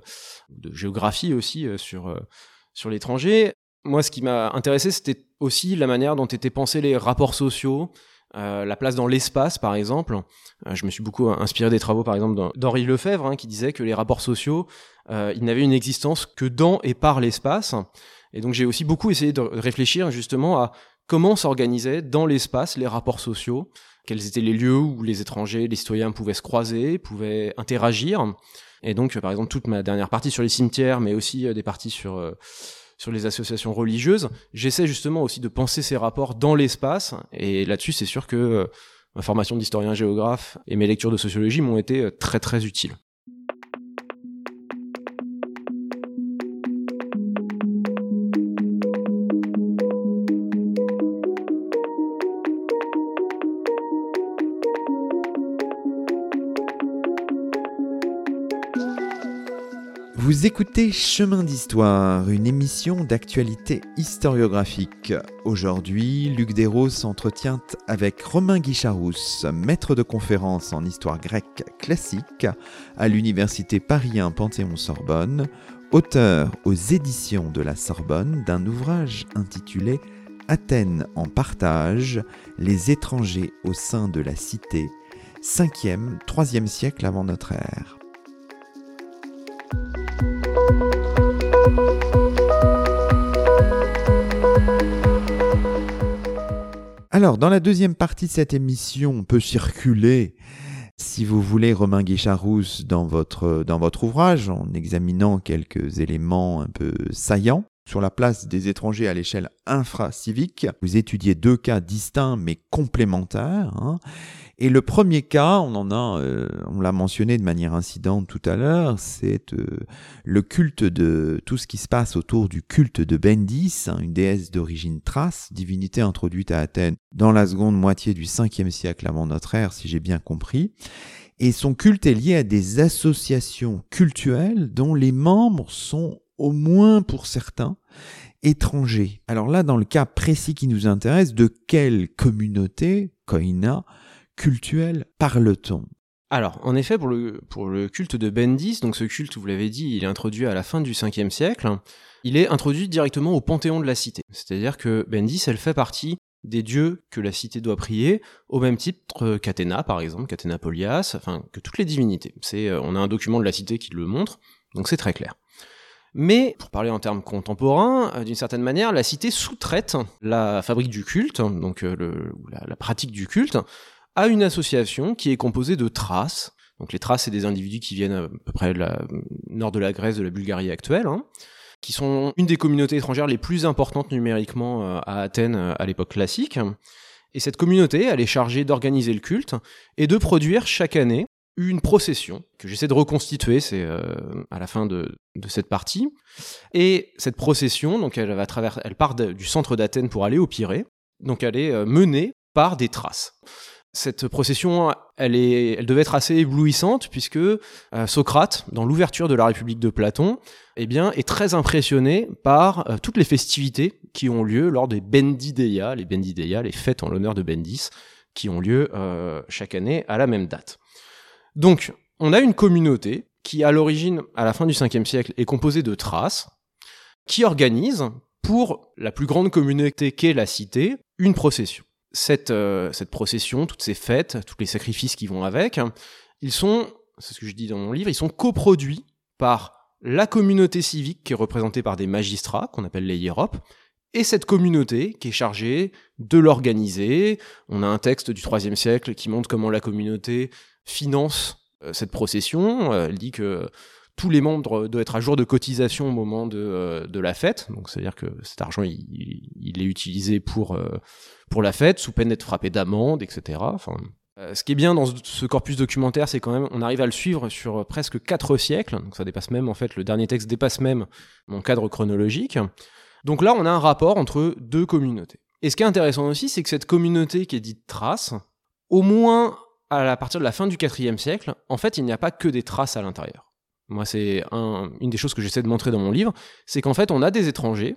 de géographie aussi sur sur l'étranger. Moi, ce qui m'a intéressé, c'était aussi la manière dont étaient pensés les rapports sociaux, euh, la place dans l'espace, par exemple. Euh, je me suis beaucoup inspiré des travaux, par exemple, d'Henri Lefebvre, hein, qui disait que les rapports sociaux, euh, ils n'avaient une existence que dans et par l'espace. Et donc j'ai aussi beaucoup essayé de réfléchir justement à comment s'organisaient dans l'espace les rapports sociaux, quels étaient les lieux où les étrangers, les citoyens pouvaient se croiser, pouvaient interagir. Et donc, par exemple, toute ma dernière partie sur les cimetières, mais aussi des parties sur sur les associations religieuses. J'essaie justement aussi de penser ces rapports dans l'espace, et là-dessus, c'est sûr que euh, ma formation d'historien géographe et mes lectures de sociologie m'ont été euh, très très utiles. Vous écoutez Chemin d'Histoire, une émission d'actualité historiographique. Aujourd'hui, Luc Desros s'entretient avec Romain Guicharousse, maître de conférence en histoire grecque classique à l'université Paris Panthéon-Sorbonne, auteur aux éditions de la Sorbonne d'un ouvrage intitulé Athènes en partage, les étrangers au sein de la cité, 5e, 3e siècle avant notre ère. Alors, dans la deuxième partie de cette émission, on peut circuler, si vous voulez, Romain Guicharousse dans votre, dans votre ouvrage, en examinant quelques éléments un peu saillants sur la place des étrangers à l'échelle infra-civique. Vous étudiez deux cas distincts mais complémentaires. Hein. Et le premier cas, on en a, euh, on l'a mentionné de manière incidente tout à l'heure, c'est euh, le culte de tout ce qui se passe autour du culte de Bendis, hein, une déesse d'origine thrace, divinité introduite à Athènes dans la seconde moitié du 5e siècle avant notre ère, si j'ai bien compris. Et son culte est lié à des associations cultuelles dont les membres sont, au moins pour certains, étrangers. Alors là, dans le cas précis qui nous intéresse, de quelle communauté, koina, cultuel parle-t-on? Alors, en effet, pour le, culte de Bendis, donc ce culte, vous l'avez dit, il est introduit à la fin du 5e siècle, il est introduit directement au panthéon de la cité. C'est-à-dire que Bendis, elle fait partie des dieux que la cité doit prier, au même titre qu'Athéna, par exemple, qu'Athéna Polias, enfin, que toutes les divinités. C'est, euh, on a un document de la cité qui le montre, donc c'est très clair. Mais, pour parler en termes contemporains, euh, d'une certaine manière, la cité sous-traite la fabrique du culte, donc euh, la, pratique du culte, à une association qui est composée de Thraces. Donc les Thraces, c'est des individus qui viennent à peu près du nord de la Grèce, de la Bulgarie actuelle, hein, qui sont une des communautés étrangères les plus importantes numériquement euh, à Athènes euh, à l'époque classique. Et cette communauté, elle est chargée d'organiser le culte et de produire chaque année une procession que j'essaie de reconstituer, c'est euh, à la fin de, cette partie. Et cette procession, donc elle va travers, elle part du centre d'Athènes pour aller au Pirée. Donc elle est menée par des traces. cette procession, elle, est, elle devait être assez éblouissante puisque euh, Socrate, dans l'ouverture de la République de Platon, eh bien, est très impressionné par euh, toutes les festivités qui ont lieu lors des Bendideia, les Bendideia, les fêtes en l'honneur de Bendis, qui ont lieu euh, chaque année à la même date. Donc, on a une communauté qui, à l'origine, à la fin du 5e siècle, est composée de Thraces, qui organise, pour la plus grande communauté qu'est la cité, une procession cette, euh, cette procession, toutes ces fêtes, tous les sacrifices qui vont avec, ils sont, c'est ce que je dis dans mon livre, ils sont coproduits par la communauté civique qui est représentée par des magistrats, qu'on appelle les hiéropes, et cette communauté qui est chargée de l'organiser. On a un texte du IIIe siècle qui montre comment la communauté finance euh, cette procession. Euh, elle dit que tous les membres doivent être à jour de cotisation au moment de, euh, de la fête. Donc, c'est-à-dire que cet argent, il, il est utilisé pour, pour la fête, sous peine d'être frappé d'amende, etc. Enfin, ce qui est bien dans ce corpus documentaire, c'est quand même, on arrive à le suivre sur presque quatre siècles. Donc, ça dépasse même, en fait, le dernier texte dépasse même mon cadre chronologique. Donc là, on a un rapport entre deux communautés. Et ce qui est intéressant aussi, c'est que cette communauté qui est dite trace, au moins à partir de la fin du IVe siècle, en fait, il n'y a pas que des traces à l'intérieur. Moi, c'est une des choses que j'essaie de montrer dans mon livre, c'est qu'en fait, on a des étrangers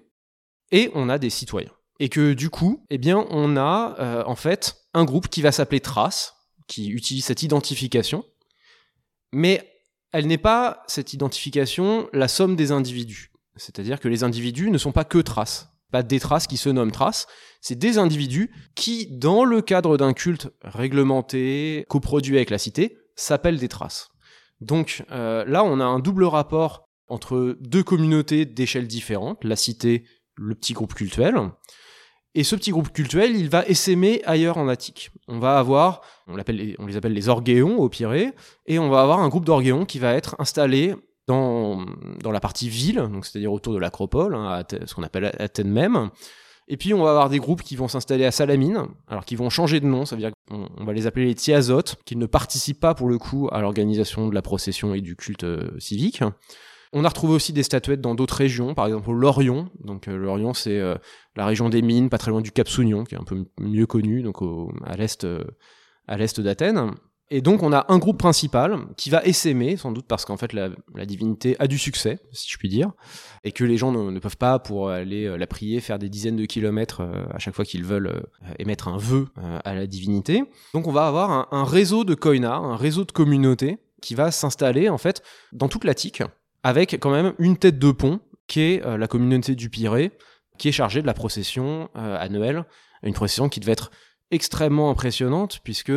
et on a des citoyens. Et que du coup, eh bien, on a euh, en fait un groupe qui va s'appeler Trace, qui utilise cette identification, mais elle n'est pas cette identification la somme des individus. C'est-à-dire que les individus ne sont pas que traces, pas des traces qui se nomment traces, c'est des individus qui, dans le cadre d'un culte réglementé, coproduit avec la cité, s'appellent des traces. Donc euh, là, on a un double rapport entre deux communautés d'échelles différentes, la cité, le petit groupe cultuel. Et ce petit groupe cultuel, il va essaimer ailleurs en Attique. On va avoir, on, les, on les appelle les orguéons au Pirée, et on va avoir un groupe d'orguéons qui va être installé dans, la partie ville, c'est-à-dire autour de l'acropole, hein, ce qu'on appelle Athènes même, et puis on va avoir des groupes qui vont s'installer à Salamine, alors qui vont changer de nom, ça veut dire qu'on va les appeler les Thiazotes, qui ne participent pas pour le coup à l'organisation de la procession et du culte euh, civique. On a retrouvé aussi des statuettes dans d'autres régions, par exemple au Lorion. Donc euh, Lorion, c'est euh, la région des mines, pas très loin du Cap Sounion, qui est un peu mieux connu, donc à l'est, à l'est d'Athènes. Et donc on a un groupe principal qui va essaimer, sans doute parce qu'en fait la, divinité a du succès, si je puis dire, et que les gens ne, peuvent pas, pour aller euh, la prier, faire des dizaines de kilomètres euh, à chaque fois qu'ils veulent euh, émettre un vœu à la divinité. Donc on va avoir un, réseau de koina, un réseau de communautés qui va s'installer en fait dans toute l'Attique, avec quand même une tête de pont qui est la communauté du Pirée, qui est chargée de la procession annuelle, une procession qui devait être extrêmement impressionnante puisque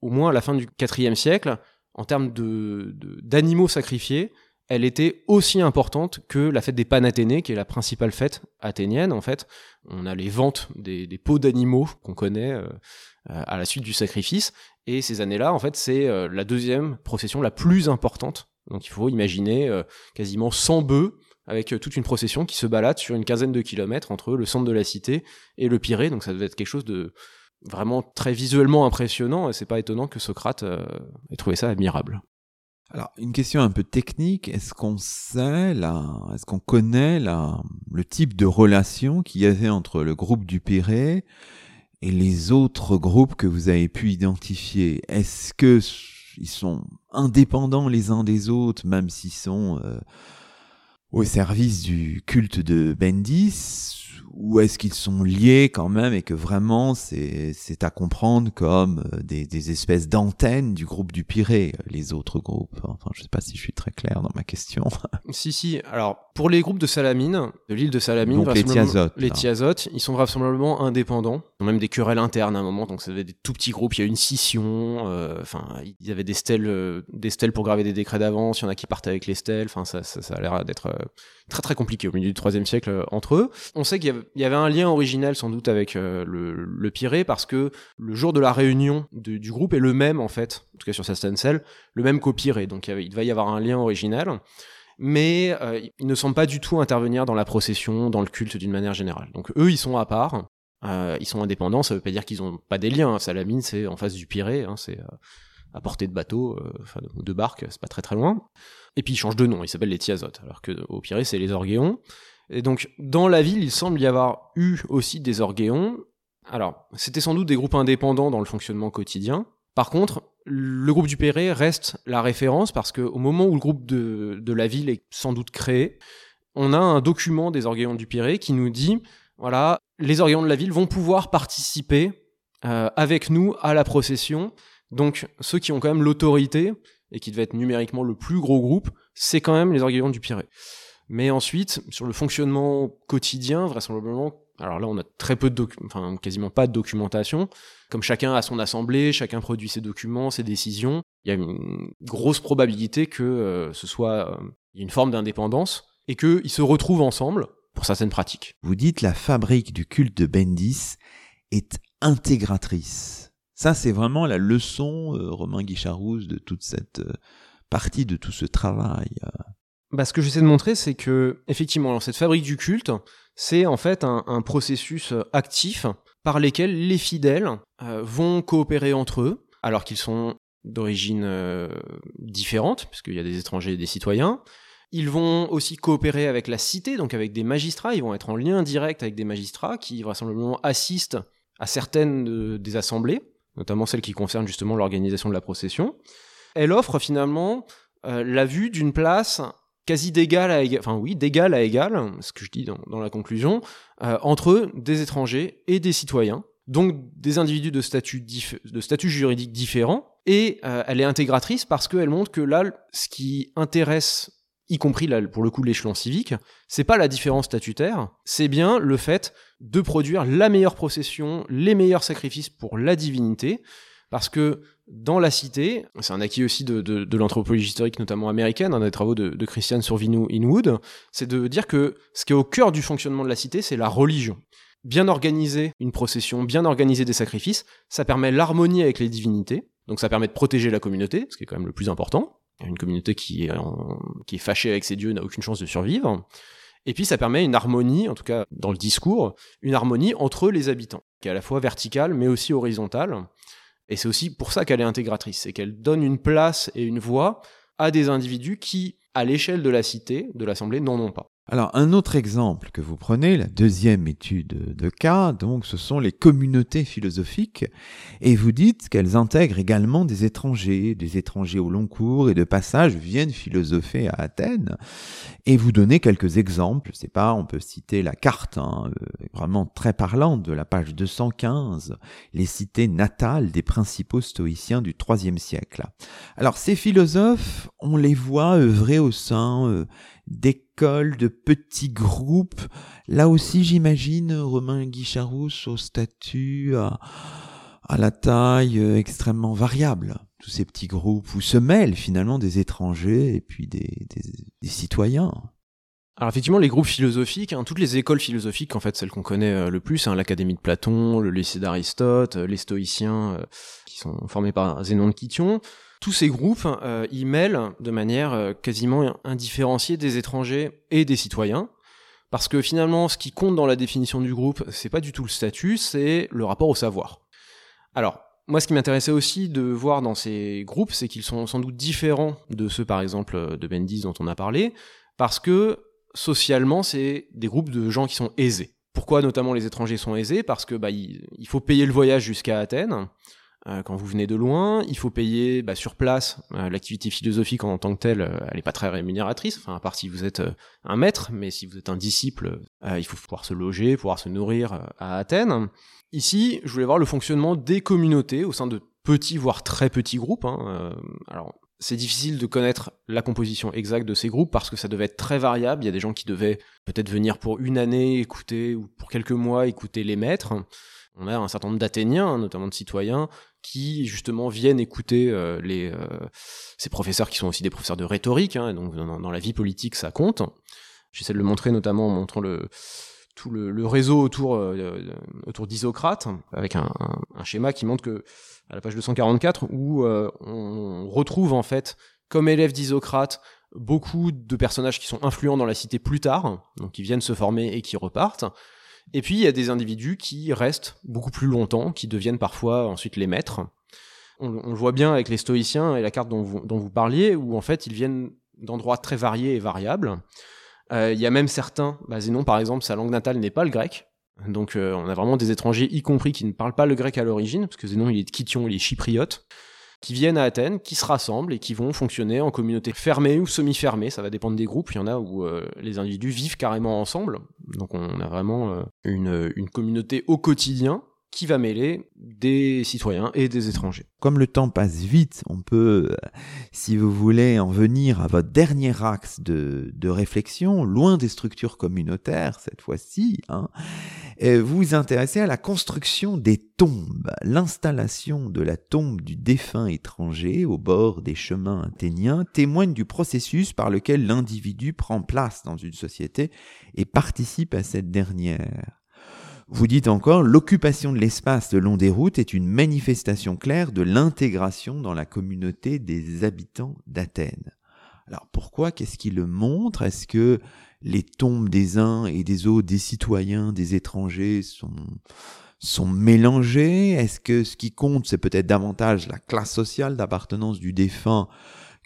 au moins à la fin du IVe siècle, en termes de, d'animaux sacrifiés, elle était aussi importante que la fête des Panathénées, qui est la principale fête athénienne, en fait. On a les ventes des, des peaux d'animaux qu'on connaît euh, à la suite du sacrifice. Et ces années-là, en fait, c'est euh, la deuxième procession la plus importante. Donc il faut imaginer euh, quasiment 100 bœufs avec toute une procession qui se balade sur une quinzaine de kilomètres entre le centre de la cité et le Pirée. Donc ça devait être quelque chose de, vraiment très visuellement impressionnant, et c'est pas étonnant que Socrate euh, ait trouvé ça admirable. Alors, une question un peu technique, est-ce qu'on sait, est-ce qu'on connaît là, le type de relation qu'il y avait entre le groupe du Pirée et les autres groupes que vous avez pu identifier? Est-ce que ils sont indépendants les uns des autres, même s'ils sont euh, au service du culte de Bendis? Ou est-ce qu'ils sont liés quand même et que vraiment c'est à comprendre comme euh, des, des espèces d'antennes du groupe du Pirée, euh, les autres groupes Enfin, je sais pas si je suis très clair dans ma question. (laughs) si, si. Alors, pour les groupes de Salamine, de l'île de Salamine, les Thiazotes, les Thiazotes, ils sont vraisemblablement indépendants. Ils ont même des querelles internes à un moment, donc être des tout petits groupes. Il y a eu une scission. Euh, enfin, il y avait des stèles, des stèles pour graver des décrets d'avance. Il y en a qui partaient avec les stèles. Enfin, ça, ça, ça a l'air d'être très très compliqué au milieu du IIIe siècle entre eux. On sait qu'il y, avait un lien originel sans doute avec le, le Pirée parce que le jour de la réunion du groupe est le même en fait, en tout cas sur sa stencil, le même qu'au Pirée. Donc il, va y avoir un lien original. Mais euh, ils ne semblent pas du tout intervenir dans la procession, dans le culte d'une manière générale. Donc eux, ils sont à part. Euh, ils sont indépendants, ça veut pas dire qu'ils ont pas des liens. Salamine, c'est en face du Pirée, hein, c'est euh, à portée de bateau, enfin de barque, c'est pas très très loin. Et puis ils changent de nom, ils s'appellent les Thiazotes, alors que au Pirée c'est les Orguéons. Et donc dans la ville, il semble y avoir eu aussi des Orguéons, Alors, c'était sans doute des groupes indépendants dans le fonctionnement quotidien. Par contre, le groupe du Perret reste la référence parce qu'au moment où le groupe de, la ville est sans doute créé, on a un document des orgueillons du Perret qui nous dit voilà, les orgueillons de la ville vont pouvoir participer euh, avec nous à la procession. Donc, ceux qui ont quand même l'autorité et qui devaient être numériquement le plus gros groupe, c'est quand même les orgueillons du Pirée. Mais ensuite, sur le fonctionnement quotidien, vraisemblablement, alors là, on a très peu de enfin, quasiment pas de documentation. Comme chacun a son assemblée, chacun produit ses documents, ses décisions, il y a une grosse probabilité que euh, ce soit euh, une forme d'indépendance et qu'ils se retrouvent ensemble pour certaines pratiques. Vous dites la fabrique du culte de Bendis est intégratrice. Ça, c'est vraiment la leçon, euh, Romain Guicharousse, de toute cette partie, de tout ce travail. Euh. Bah, ce que j'essaie de montrer, c'est que, effectivement, cette fabrique du culte, c'est en fait un, processus actif par lesquels les fidèles vont coopérer entre eux, alors qu'ils sont d'origine différente, puisqu'il y a des étrangers et des citoyens. Ils vont aussi coopérer avec la cité, donc avec des magistrats. Ils vont être en lien direct avec des magistrats qui vraisemblablement assistent à certaines des assemblées notamment celle qui concerne justement l'organisation de la procession. Elle offre finalement euh, la vue d'une place quasi d'égal à égal, enfin oui, d'égal à égal, ce que je dis dans, la conclusion, euh, entre des étrangers et des citoyens, donc des individus de statut, juridique différents, et euh, elle est intégratrice parce qu'elle montre que là, ce qui intéresse y compris là, pour le coup l'échelon civique, c'est pas la différence statutaire, c'est bien le fait de produire la meilleure procession, les meilleurs sacrifices pour la divinité, parce que dans la cité, c'est un acquis aussi de, l'anthropologie historique, notamment américaine, dans des travaux de, de Christian Inwood, c'est de dire que ce qui est au cœur du fonctionnement de la cité, c'est la religion. Bien organiser une procession, bien organiser des sacrifices, ça permet l'harmonie avec les divinités, donc ça permet de protéger la communauté, ce qui est quand même le plus important, une communauté qui est, qui est fâchée avec ses dieux n'a aucune chance de survivre. Et puis ça permet une harmonie, en tout cas dans le discours, une harmonie entre les habitants, qui est à la fois verticale mais aussi horizontale. Et c'est aussi pour ça qu'elle est intégratrice, c'est qu'elle donne une place et une voix à des individus qui, à l'échelle de la cité, de l'Assemblée, n'en ont pas. Alors, un autre exemple que vous prenez, la deuxième étude de cas, donc, ce sont les communautés philosophiques, et vous dites qu'elles intègrent également des étrangers, des étrangers au long cours et de passage viennent philosopher à Athènes, et vous donnez quelques exemples, je pas, on peut citer la carte, hein, euh, vraiment très parlante de la page 215, les cités natales des principaux stoïciens du IIIe siècle. Alors, ces philosophes, on les voit œuvrer au sein euh, d'écoles, de petits groupes. Là aussi, j'imagine Romain Guicharousse au statut, à, la taille euh, extrêmement variable. Tous ces petits groupes où se mêlent finalement des étrangers et puis des, citoyens. Alors effectivement, les groupes philosophiques, hein, toutes les écoles philosophiques, en fait, celles qu'on connaît euh, le plus, hein, l'Académie de Platon, le lycée d'Aristote, euh, les stoïciens, qui sont formés par Zénon de Kition, tous ces groupes euh, y mêlent de manière euh, quasiment indifférenciée des étrangers et des citoyens. Parce que finalement, ce qui compte dans la définition du groupe, c'est pas du tout le statut, c'est le rapport au savoir. Alors, moi, ce qui m'intéressait aussi de voir dans ces groupes, c'est qu'ils sont sans doute différents de ceux, par exemple, de Bendis dont on a parlé, parce que socialement, c'est des groupes de gens qui sont aisés. Pourquoi notamment les étrangers sont aisés? Parce que bah, il faut payer le voyage jusqu'à Athènes. Euh, quand vous venez de loin, il faut payer bah, sur place. Euh, l'activité philosophique en tant que telle, euh, elle n'est pas très rémunératrice, enfin, à part si vous êtes un maître, mais si vous êtes un disciple, il faut pouvoir se loger, pouvoir se nourrir à Athènes. Ici, je voulais voir le fonctionnement des communautés au sein de petits, voire très petits groupes. Hein. alors, c'est difficile de connaître la composition exacte de ces groupes parce que ça devait être très variable. Il y a des gens qui devaient peut-être venir pour une année écouter ou pour quelques mois écouter les maîtres. On a un certain nombre d'Athéniens, notamment de citoyens, qui justement viennent écouter euh, euh, ces professeurs qui sont aussi des professeurs de rhétorique, hein, donc dans, la vie politique ça compte. J'essaie de le montrer notamment en montrant tout le, réseau autour, euh, d'Isocrate, avec un, schéma qui montre que, à la page 244, où on retrouve en fait, comme élèves d'Isocrate, beaucoup de personnages qui sont influents dans la cité plus tard, donc qui viennent se former et qui repartent, et puis il y a des individus qui restent beaucoup plus longtemps, qui deviennent parfois ensuite les maîtres. On, le voit bien avec les stoïciens et la carte dont vous, parliez, où en fait ils viennent d'endroits très variés et variables. Euh, il y a même certains, bah Zénon par exemple, sa langue natale n'est pas le grec, Donc euh, on a vraiment des étrangers, y compris qui ne parlent pas le grec à l'origine, parce que Zénon il est de Kition, il est chypriote, qui viennent à Athènes, qui se rassemblent et qui vont fonctionner en communauté fermée ou semi-fermée, ça va dépendre des groupes, il y en a où euh, les individus vivent carrément ensemble, donc on a vraiment euh, une, une communauté au quotidien, qui va mêler des citoyens et des étrangers. Comme le temps passe vite, on peut, si vous voulez, en venir à votre dernier axe de, de réflexion, loin des structures communautaires cette fois-ci, hein, vous vous intéressez à la construction des tombes, l'installation de la tombe du défunt étranger au bord des chemins athéniens témoigne du processus par lequel l'individu prend place dans une société et participe à cette dernière. Vous dites encore, l'occupation de l'espace le long des routes est une manifestation claire de l'intégration dans la communauté des habitants d'Athènes. Alors pourquoi? Qu'est-ce qui le montre? Est-ce que les tombes des uns et des autres, des citoyens, des étrangers sont sont mélangées Est-ce que ce qui compte, c'est peut-être davantage la classe sociale d'appartenance du défunt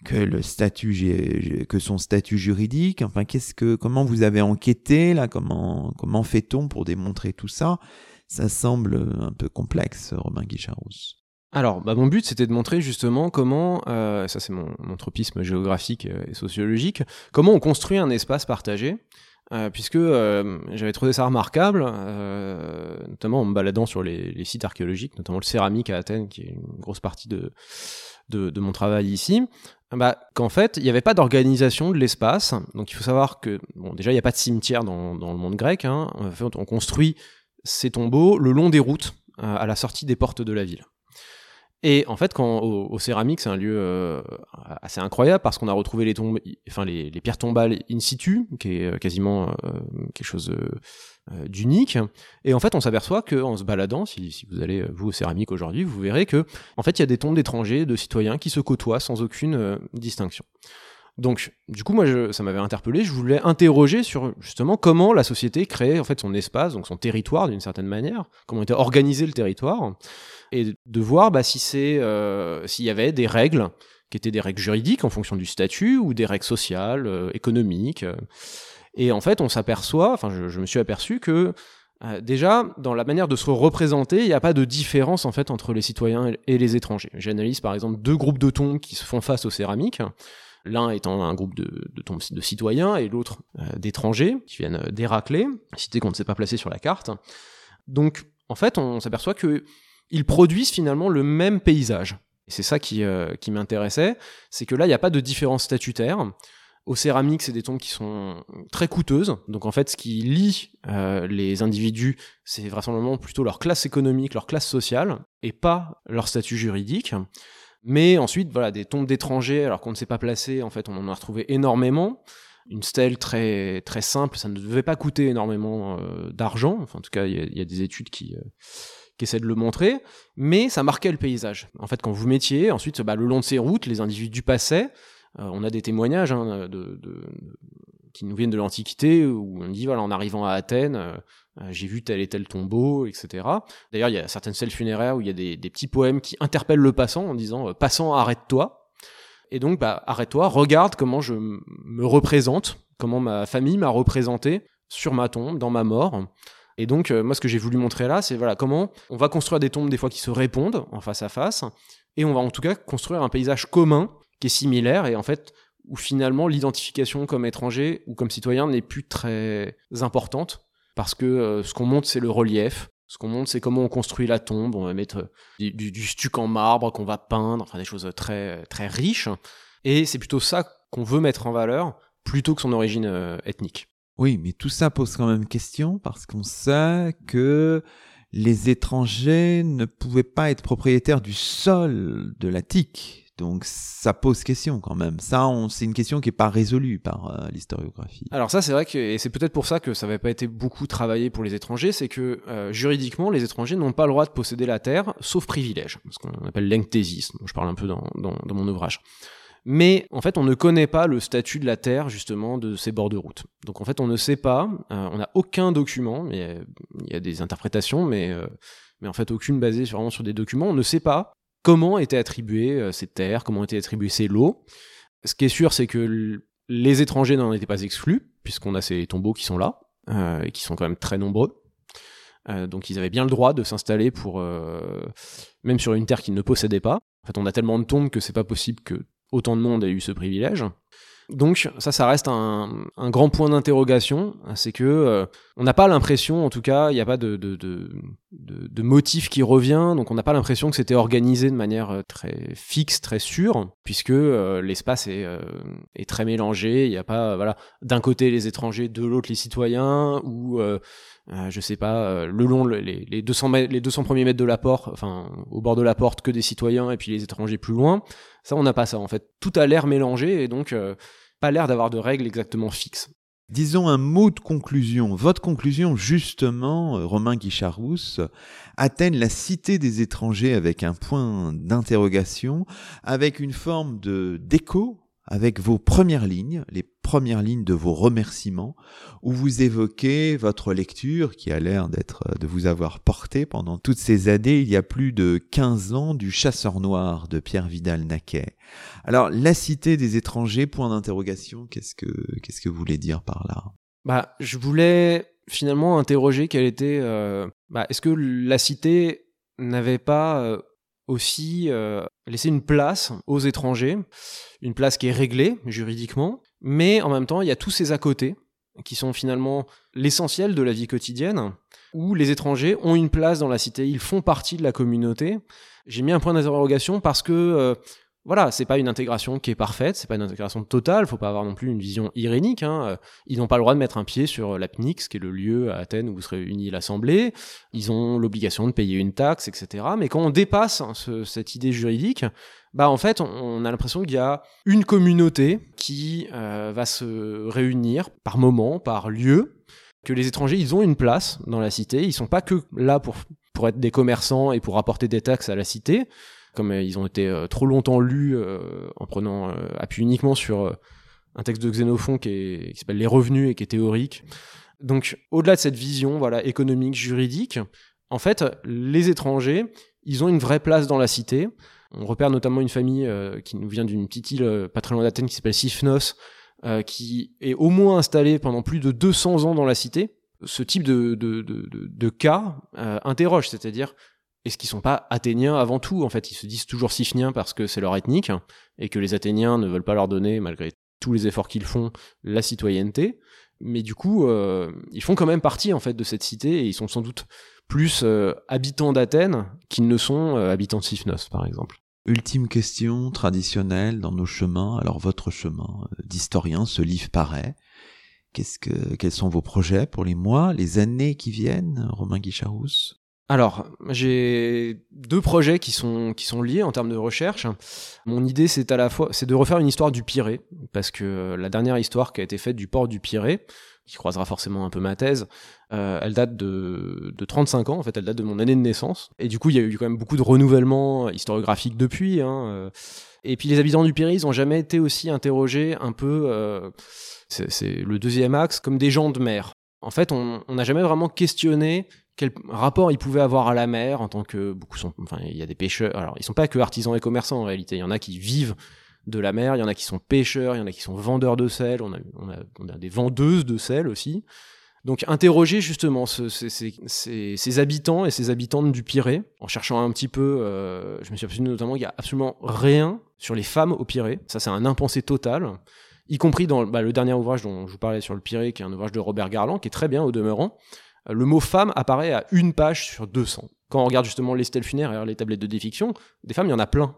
que le statut que son statut juridique enfin qu'est-ce que comment vous avez enquêté là comment comment fait-on pour démontrer tout ça? Ça semble un peu complexe Romain Guicharousse alors, bah, mon but, c'était de montrer justement comment, euh, ça c'est mon, mon, tropisme géographique euh, et sociologique, comment on construit un espace partagé, euh, puisque j'avais trouvé ça remarquable, notamment en me baladant sur les, sites archéologiques, notamment le céramique à Athènes, qui est une grosse partie de, de, mon travail ici, bah, qu'en fait, il n'y avait pas d'organisation de l'espace. Donc il faut savoir que, bon, déjà, il n'y a pas de cimetière dans, dans le monde grec. Hein. En fait, on construit ces tombeaux le long des routes, euh, à la sortie des portes de la ville. Et en fait, quand au, céramique, c'est un lieu euh, assez incroyable parce qu'on a retrouvé les tombes, enfin les, pierres tombales in situ, qui est euh, quasiment quelque chose d'unique. Et en fait, on s'aperçoit qu'en se baladant, si, vous allez vous au céramique aujourd'hui, vous verrez que en fait, il y a des tombes d'étrangers, de citoyens qui se côtoient sans aucune distinction. Donc, du coup, moi, ça m'avait interpellé. Je voulais interroger sur justement comment la société créait en fait son espace, donc son territoire d'une certaine manière, comment était organisé le territoire, et de voir bah, si c'est euh, s'il y avait des règles qui étaient des règles juridiques en fonction du statut ou des règles sociales, euh, économiques. Et en fait, on s'aperçoit, enfin, je, me suis aperçu que euh, déjà, dans la manière de se représenter, il n'y a pas de différence en fait entre les citoyens et les étrangers. J'analyse par exemple deux groupes de tombes qui se font face aux céramiques l'un étant un groupe de, de, de citoyens et l'autre euh, d'étrangers qui viennent euh, d'Héraclée, cité qu'on ne s'est pas placé sur la carte. Donc, en fait, on s'aperçoit que ils produisent finalement le même paysage. Et c'est ça qui, qui m'intéressait, c'est que là, il n'y a pas de différence statutaire. Aux céramiques, c'est des tombes qui sont très coûteuses. Donc en fait, ce qui lie euh, les individus, c'est vraisemblablement plutôt leur classe économique, leur classe sociale, et pas leur statut juridique. Mais ensuite, voilà, des tombes d'étrangers, alors qu'on ne s'est pas placé, en fait, on en a retrouvé énormément. Une stèle très très simple, ça ne devait pas coûter énormément euh, d'argent. Enfin, en tout cas, il y, a des études qui, euh, qui essaient de le montrer, mais ça marquait le paysage. En fait, quand vous mettiez, ensuite, bah, le long de ces routes, les individus passaient. Euh, on a des témoignages hein, qui nous viennent de l'Antiquité, où on dit, voilà, en arrivant à Athènes, euh, j'ai vu tel et tel tombeau, etc. D'ailleurs, il y a certaines selles funéraires où il y a des, petits poèmes qui interpellent le passant en disant, euh, passant, arrête-toi. Et donc, bah, arrête-toi, regarde comment je me représente, comment ma famille m'a représenté sur ma tombe, dans ma mort. Et donc, euh, moi, ce que j'ai voulu montrer là, c'est voilà comment on va construire des tombes des fois qui se répondent en face à face, et on va en tout cas construire un paysage commun qui est similaire, et en fait, où finalement l'identification comme étranger ou comme citoyen n'est plus très importante, parce que euh, ce qu'on montre, c'est le relief, ce qu'on montre, c'est comment on construit la tombe, on va mettre euh, du, stuc en marbre qu'on va peindre, enfin des choses très, très riches, et c'est plutôt ça qu'on veut mettre en valeur, plutôt que son origine euh, ethnique. Oui, mais tout ça pose quand même question parce qu'on sait que les étrangers ne pouvaient pas être propriétaires du sol de l'Attique. Donc ça pose question quand même. Ça, c'est une question qui n'est pas résolue par euh, l'historiographie. Alors ça, c'est vrai que et c'est peut-être pour ça que ça n'avait pas été beaucoup travaillé pour les étrangers, c'est que euh, juridiquement, les étrangers n'ont pas le droit de posséder la terre, sauf privilège, ce qu'on appelle l'enctésisme, dont je parle un peu dans, mon ouvrage mais en fait on ne connaît pas le statut de la terre justement de ces bords de route. Donc en fait on ne sait pas, euh, on n'a aucun document, il y a des interprétations, mais mais en fait aucune basée vraiment sur des documents. On ne sait pas comment étaient attribuées euh, ces terres, comment étaient attribuées ces lots. Ce qui est sûr, c'est que les étrangers n'en étaient pas exclus, puisqu'on a ces tombeaux qui sont là, euh, et qui sont quand même très nombreux. donc ils avaient bien le droit de s'installer pour même sur une terre qu'ils ne possédaient pas. En fait, on a tellement de tombes que c'est pas possible que autant de monde ait eu ce privilège. Donc ça, ça reste un, grand point d'interrogation. C'est que euh, on n'a pas l'impression, en tout cas, il n'y a pas de, motif qui revient. Donc on n'a pas l'impression que c'était organisé de manière euh, très fixe, très sûre, puisque euh, l'espace est, très mélangé. Il n'y a pas, voilà, d'un côté les étrangers, de l'autre les citoyens, ou je sais pas, le long les, les, 200 les 200 premiers mètres de la porte, enfin au bord de la porte que des citoyens et puis les étrangers plus loin. Ça, on n'a pas ça en fait. Tout a l'air mélangé et donc pas l'air d'avoir de règles exactement fixes. Disons un mot de conclusion. Votre conclusion, justement, euh, Romain Guicharousse, atteigne la cité des étrangers avec un point d'interrogation, avec une forme de d'écho avec vos premières lignes, les premières lignes de vos remerciements, où vous évoquez votre lecture qui a l'air d'être, de vous avoir porté pendant toutes ces années, il y a plus de 15 ans, du Chasseur Noir de Pierre Vidal-Naquet. Alors, la cité des étrangers, point d'interrogation, qu'est-ce que, qu'est-ce que vous voulez dire par là? Bah, je voulais finalement interroger quelle était, euh, bah, est-ce que la cité n'avait pas euh, aussi euh, laisser une place aux étrangers, une place qui est réglée juridiquement, mais en même temps, il y a tous ces à côté qui sont finalement l'essentiel de la vie quotidienne, où les étrangers ont une place dans la cité, ils font partie de la communauté. J'ai mis un point d'interrogation parce que euh, voilà, c'est pas une intégration qui est parfaite, c'est pas une intégration totale, faut pas avoir non plus une vision irénique. Hein. Euh, ils n'ont pas le droit de mettre un pied sur l'APNIX, qui est le lieu à Athènes où se réunit l'Assemblée. Ils ont l'obligation de payer une taxe, etc. Mais quand on dépasse cette idée juridique, bah en fait, on, a l'impression qu'il y a une communauté qui euh, va se réunir par moment, par lieu, que les étrangers, ils ont une place dans la cité. Ils sont pas que là pour pour être des commerçants et pour apporter des taxes à la cité comme euh, ils ont été euh, trop longtemps lus euh, en prenant appui uniquement sur un texte de Xénophon qui, s'appelle Les revenus et qui est théorique. Donc, au-delà de cette vision voilà, économique, juridique, en fait, les étrangers, ils ont une vraie place dans la cité. On repère notamment une famille qui nous vient d'une petite île pas très loin d'Athènes qui s'appelle Sifnos, qui est au moins installée pendant plus de 200 ans dans la cité. Ce type de, de cas interroge, c'est-à-dire est-ce qu'ils sont pas athéniens avant tout En fait, ils se disent toujours sifniens parce que c'est leur ethnique et que les athéniens ne veulent pas leur donner, malgré tous les efforts qu'ils font, la citoyenneté. Mais du coup, euh, ils font quand même partie en fait de cette cité et ils sont sans doute plus euh, habitants d'Athènes qu'ils ne sont euh, habitants de Sifnos, par exemple. Ultime question traditionnelle dans nos chemins. Alors votre chemin d'historien, ce livre paraît. Qu'est-ce que, quels sont vos projets pour les mois, les années qui viennent, Romain Guicharousse? Alors, j'ai deux projets qui sont, liés en termes de recherche. Mon idée, c'est à la fois, de refaire une histoire du Pirée, parce que la dernière histoire qui a été faite du port du Pirée, qui croisera forcément un peu ma thèse, euh, elle date de, de 35 ans, en fait, elle date de mon année de naissance. Et du coup, il y a eu quand même beaucoup de renouvellement historiographique depuis. Hein, euh. Et puis les habitants du Pirée, ils n'ont jamais été aussi interrogés un peu, euh, c'est le deuxième axe, comme des gens de mer. En fait, on n'a jamais vraiment questionné quel rapport ils pouvaient avoir à la mer en tant que beaucoup sont enfin il y a des pêcheurs. Alors ils sont pas que artisans et commerçants en réalité. Il y en a qui vivent de la mer il y en a qui sont pêcheurs il y en a qui sont vendeurs de sel. On a, des vendeuses de sel aussi. Donc interroger justement ce, ces, ces, ces, habitants et ces habitantes du Pirée en cherchant un petit peu euh, je me suis aperçu notamment qu'il y a absolument rien sur les femmes au Pirée. Ça c'est un impensé total y compris dans bah, le dernier ouvrage dont je vous parlais sur le Pirée qui est un ouvrage de Robert Garland qui est très bien au demeurant le mot femme apparaît à une page sur 200. Quand on regarde justement les stèles funéraires, les tablettes de défiction, des femmes, il y en a plein.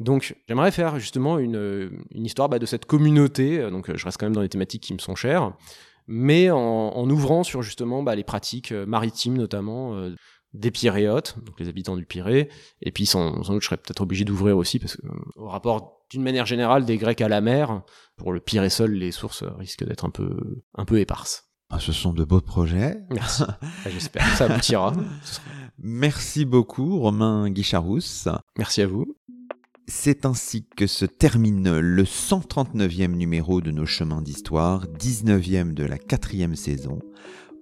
Donc j'aimerais faire justement une, histoire bah, de cette communauté, euh, donc je reste quand même dans les thématiques qui me sont chères, mais en, ouvrant sur justement bah, les pratiques euh, maritimes notamment, euh, des Pyréotes, donc les habitants du Pirée, et puis sans, doute je serais peut-être obligé d'ouvrir aussi, parce que au rapport d'une manière générale des Grecs à la mer, pour le Pirée seul, les sources risquent d'être un peu, un peu éparses. Ah, ce sont de beaux projets. Merci. (laughs) Ah, j'espère que ça aboutira. Merci beaucoup, Romain Guicharousse. Merci à vous. C'est ainsi que se termine le 139e numéro de nos chemins d'histoire, 19e de la quatrième saison.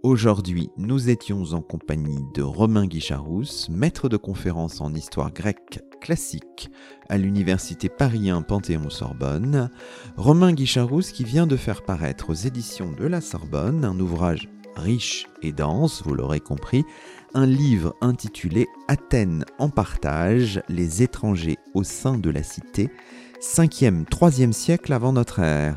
Aujourd'hui, nous étions en compagnie de Romain Guicharousse, maître de conférence en histoire grecque classique à l'université Paris 1 Panthéon-Sorbonne. Romain Guicharousse qui vient de faire paraître aux éditions de la Sorbonne un ouvrage riche et dense, vous l'aurez compris, un livre intitulé Athènes en partage, les étrangers au sein de la cité, 5e, 3e siècle avant notre ère.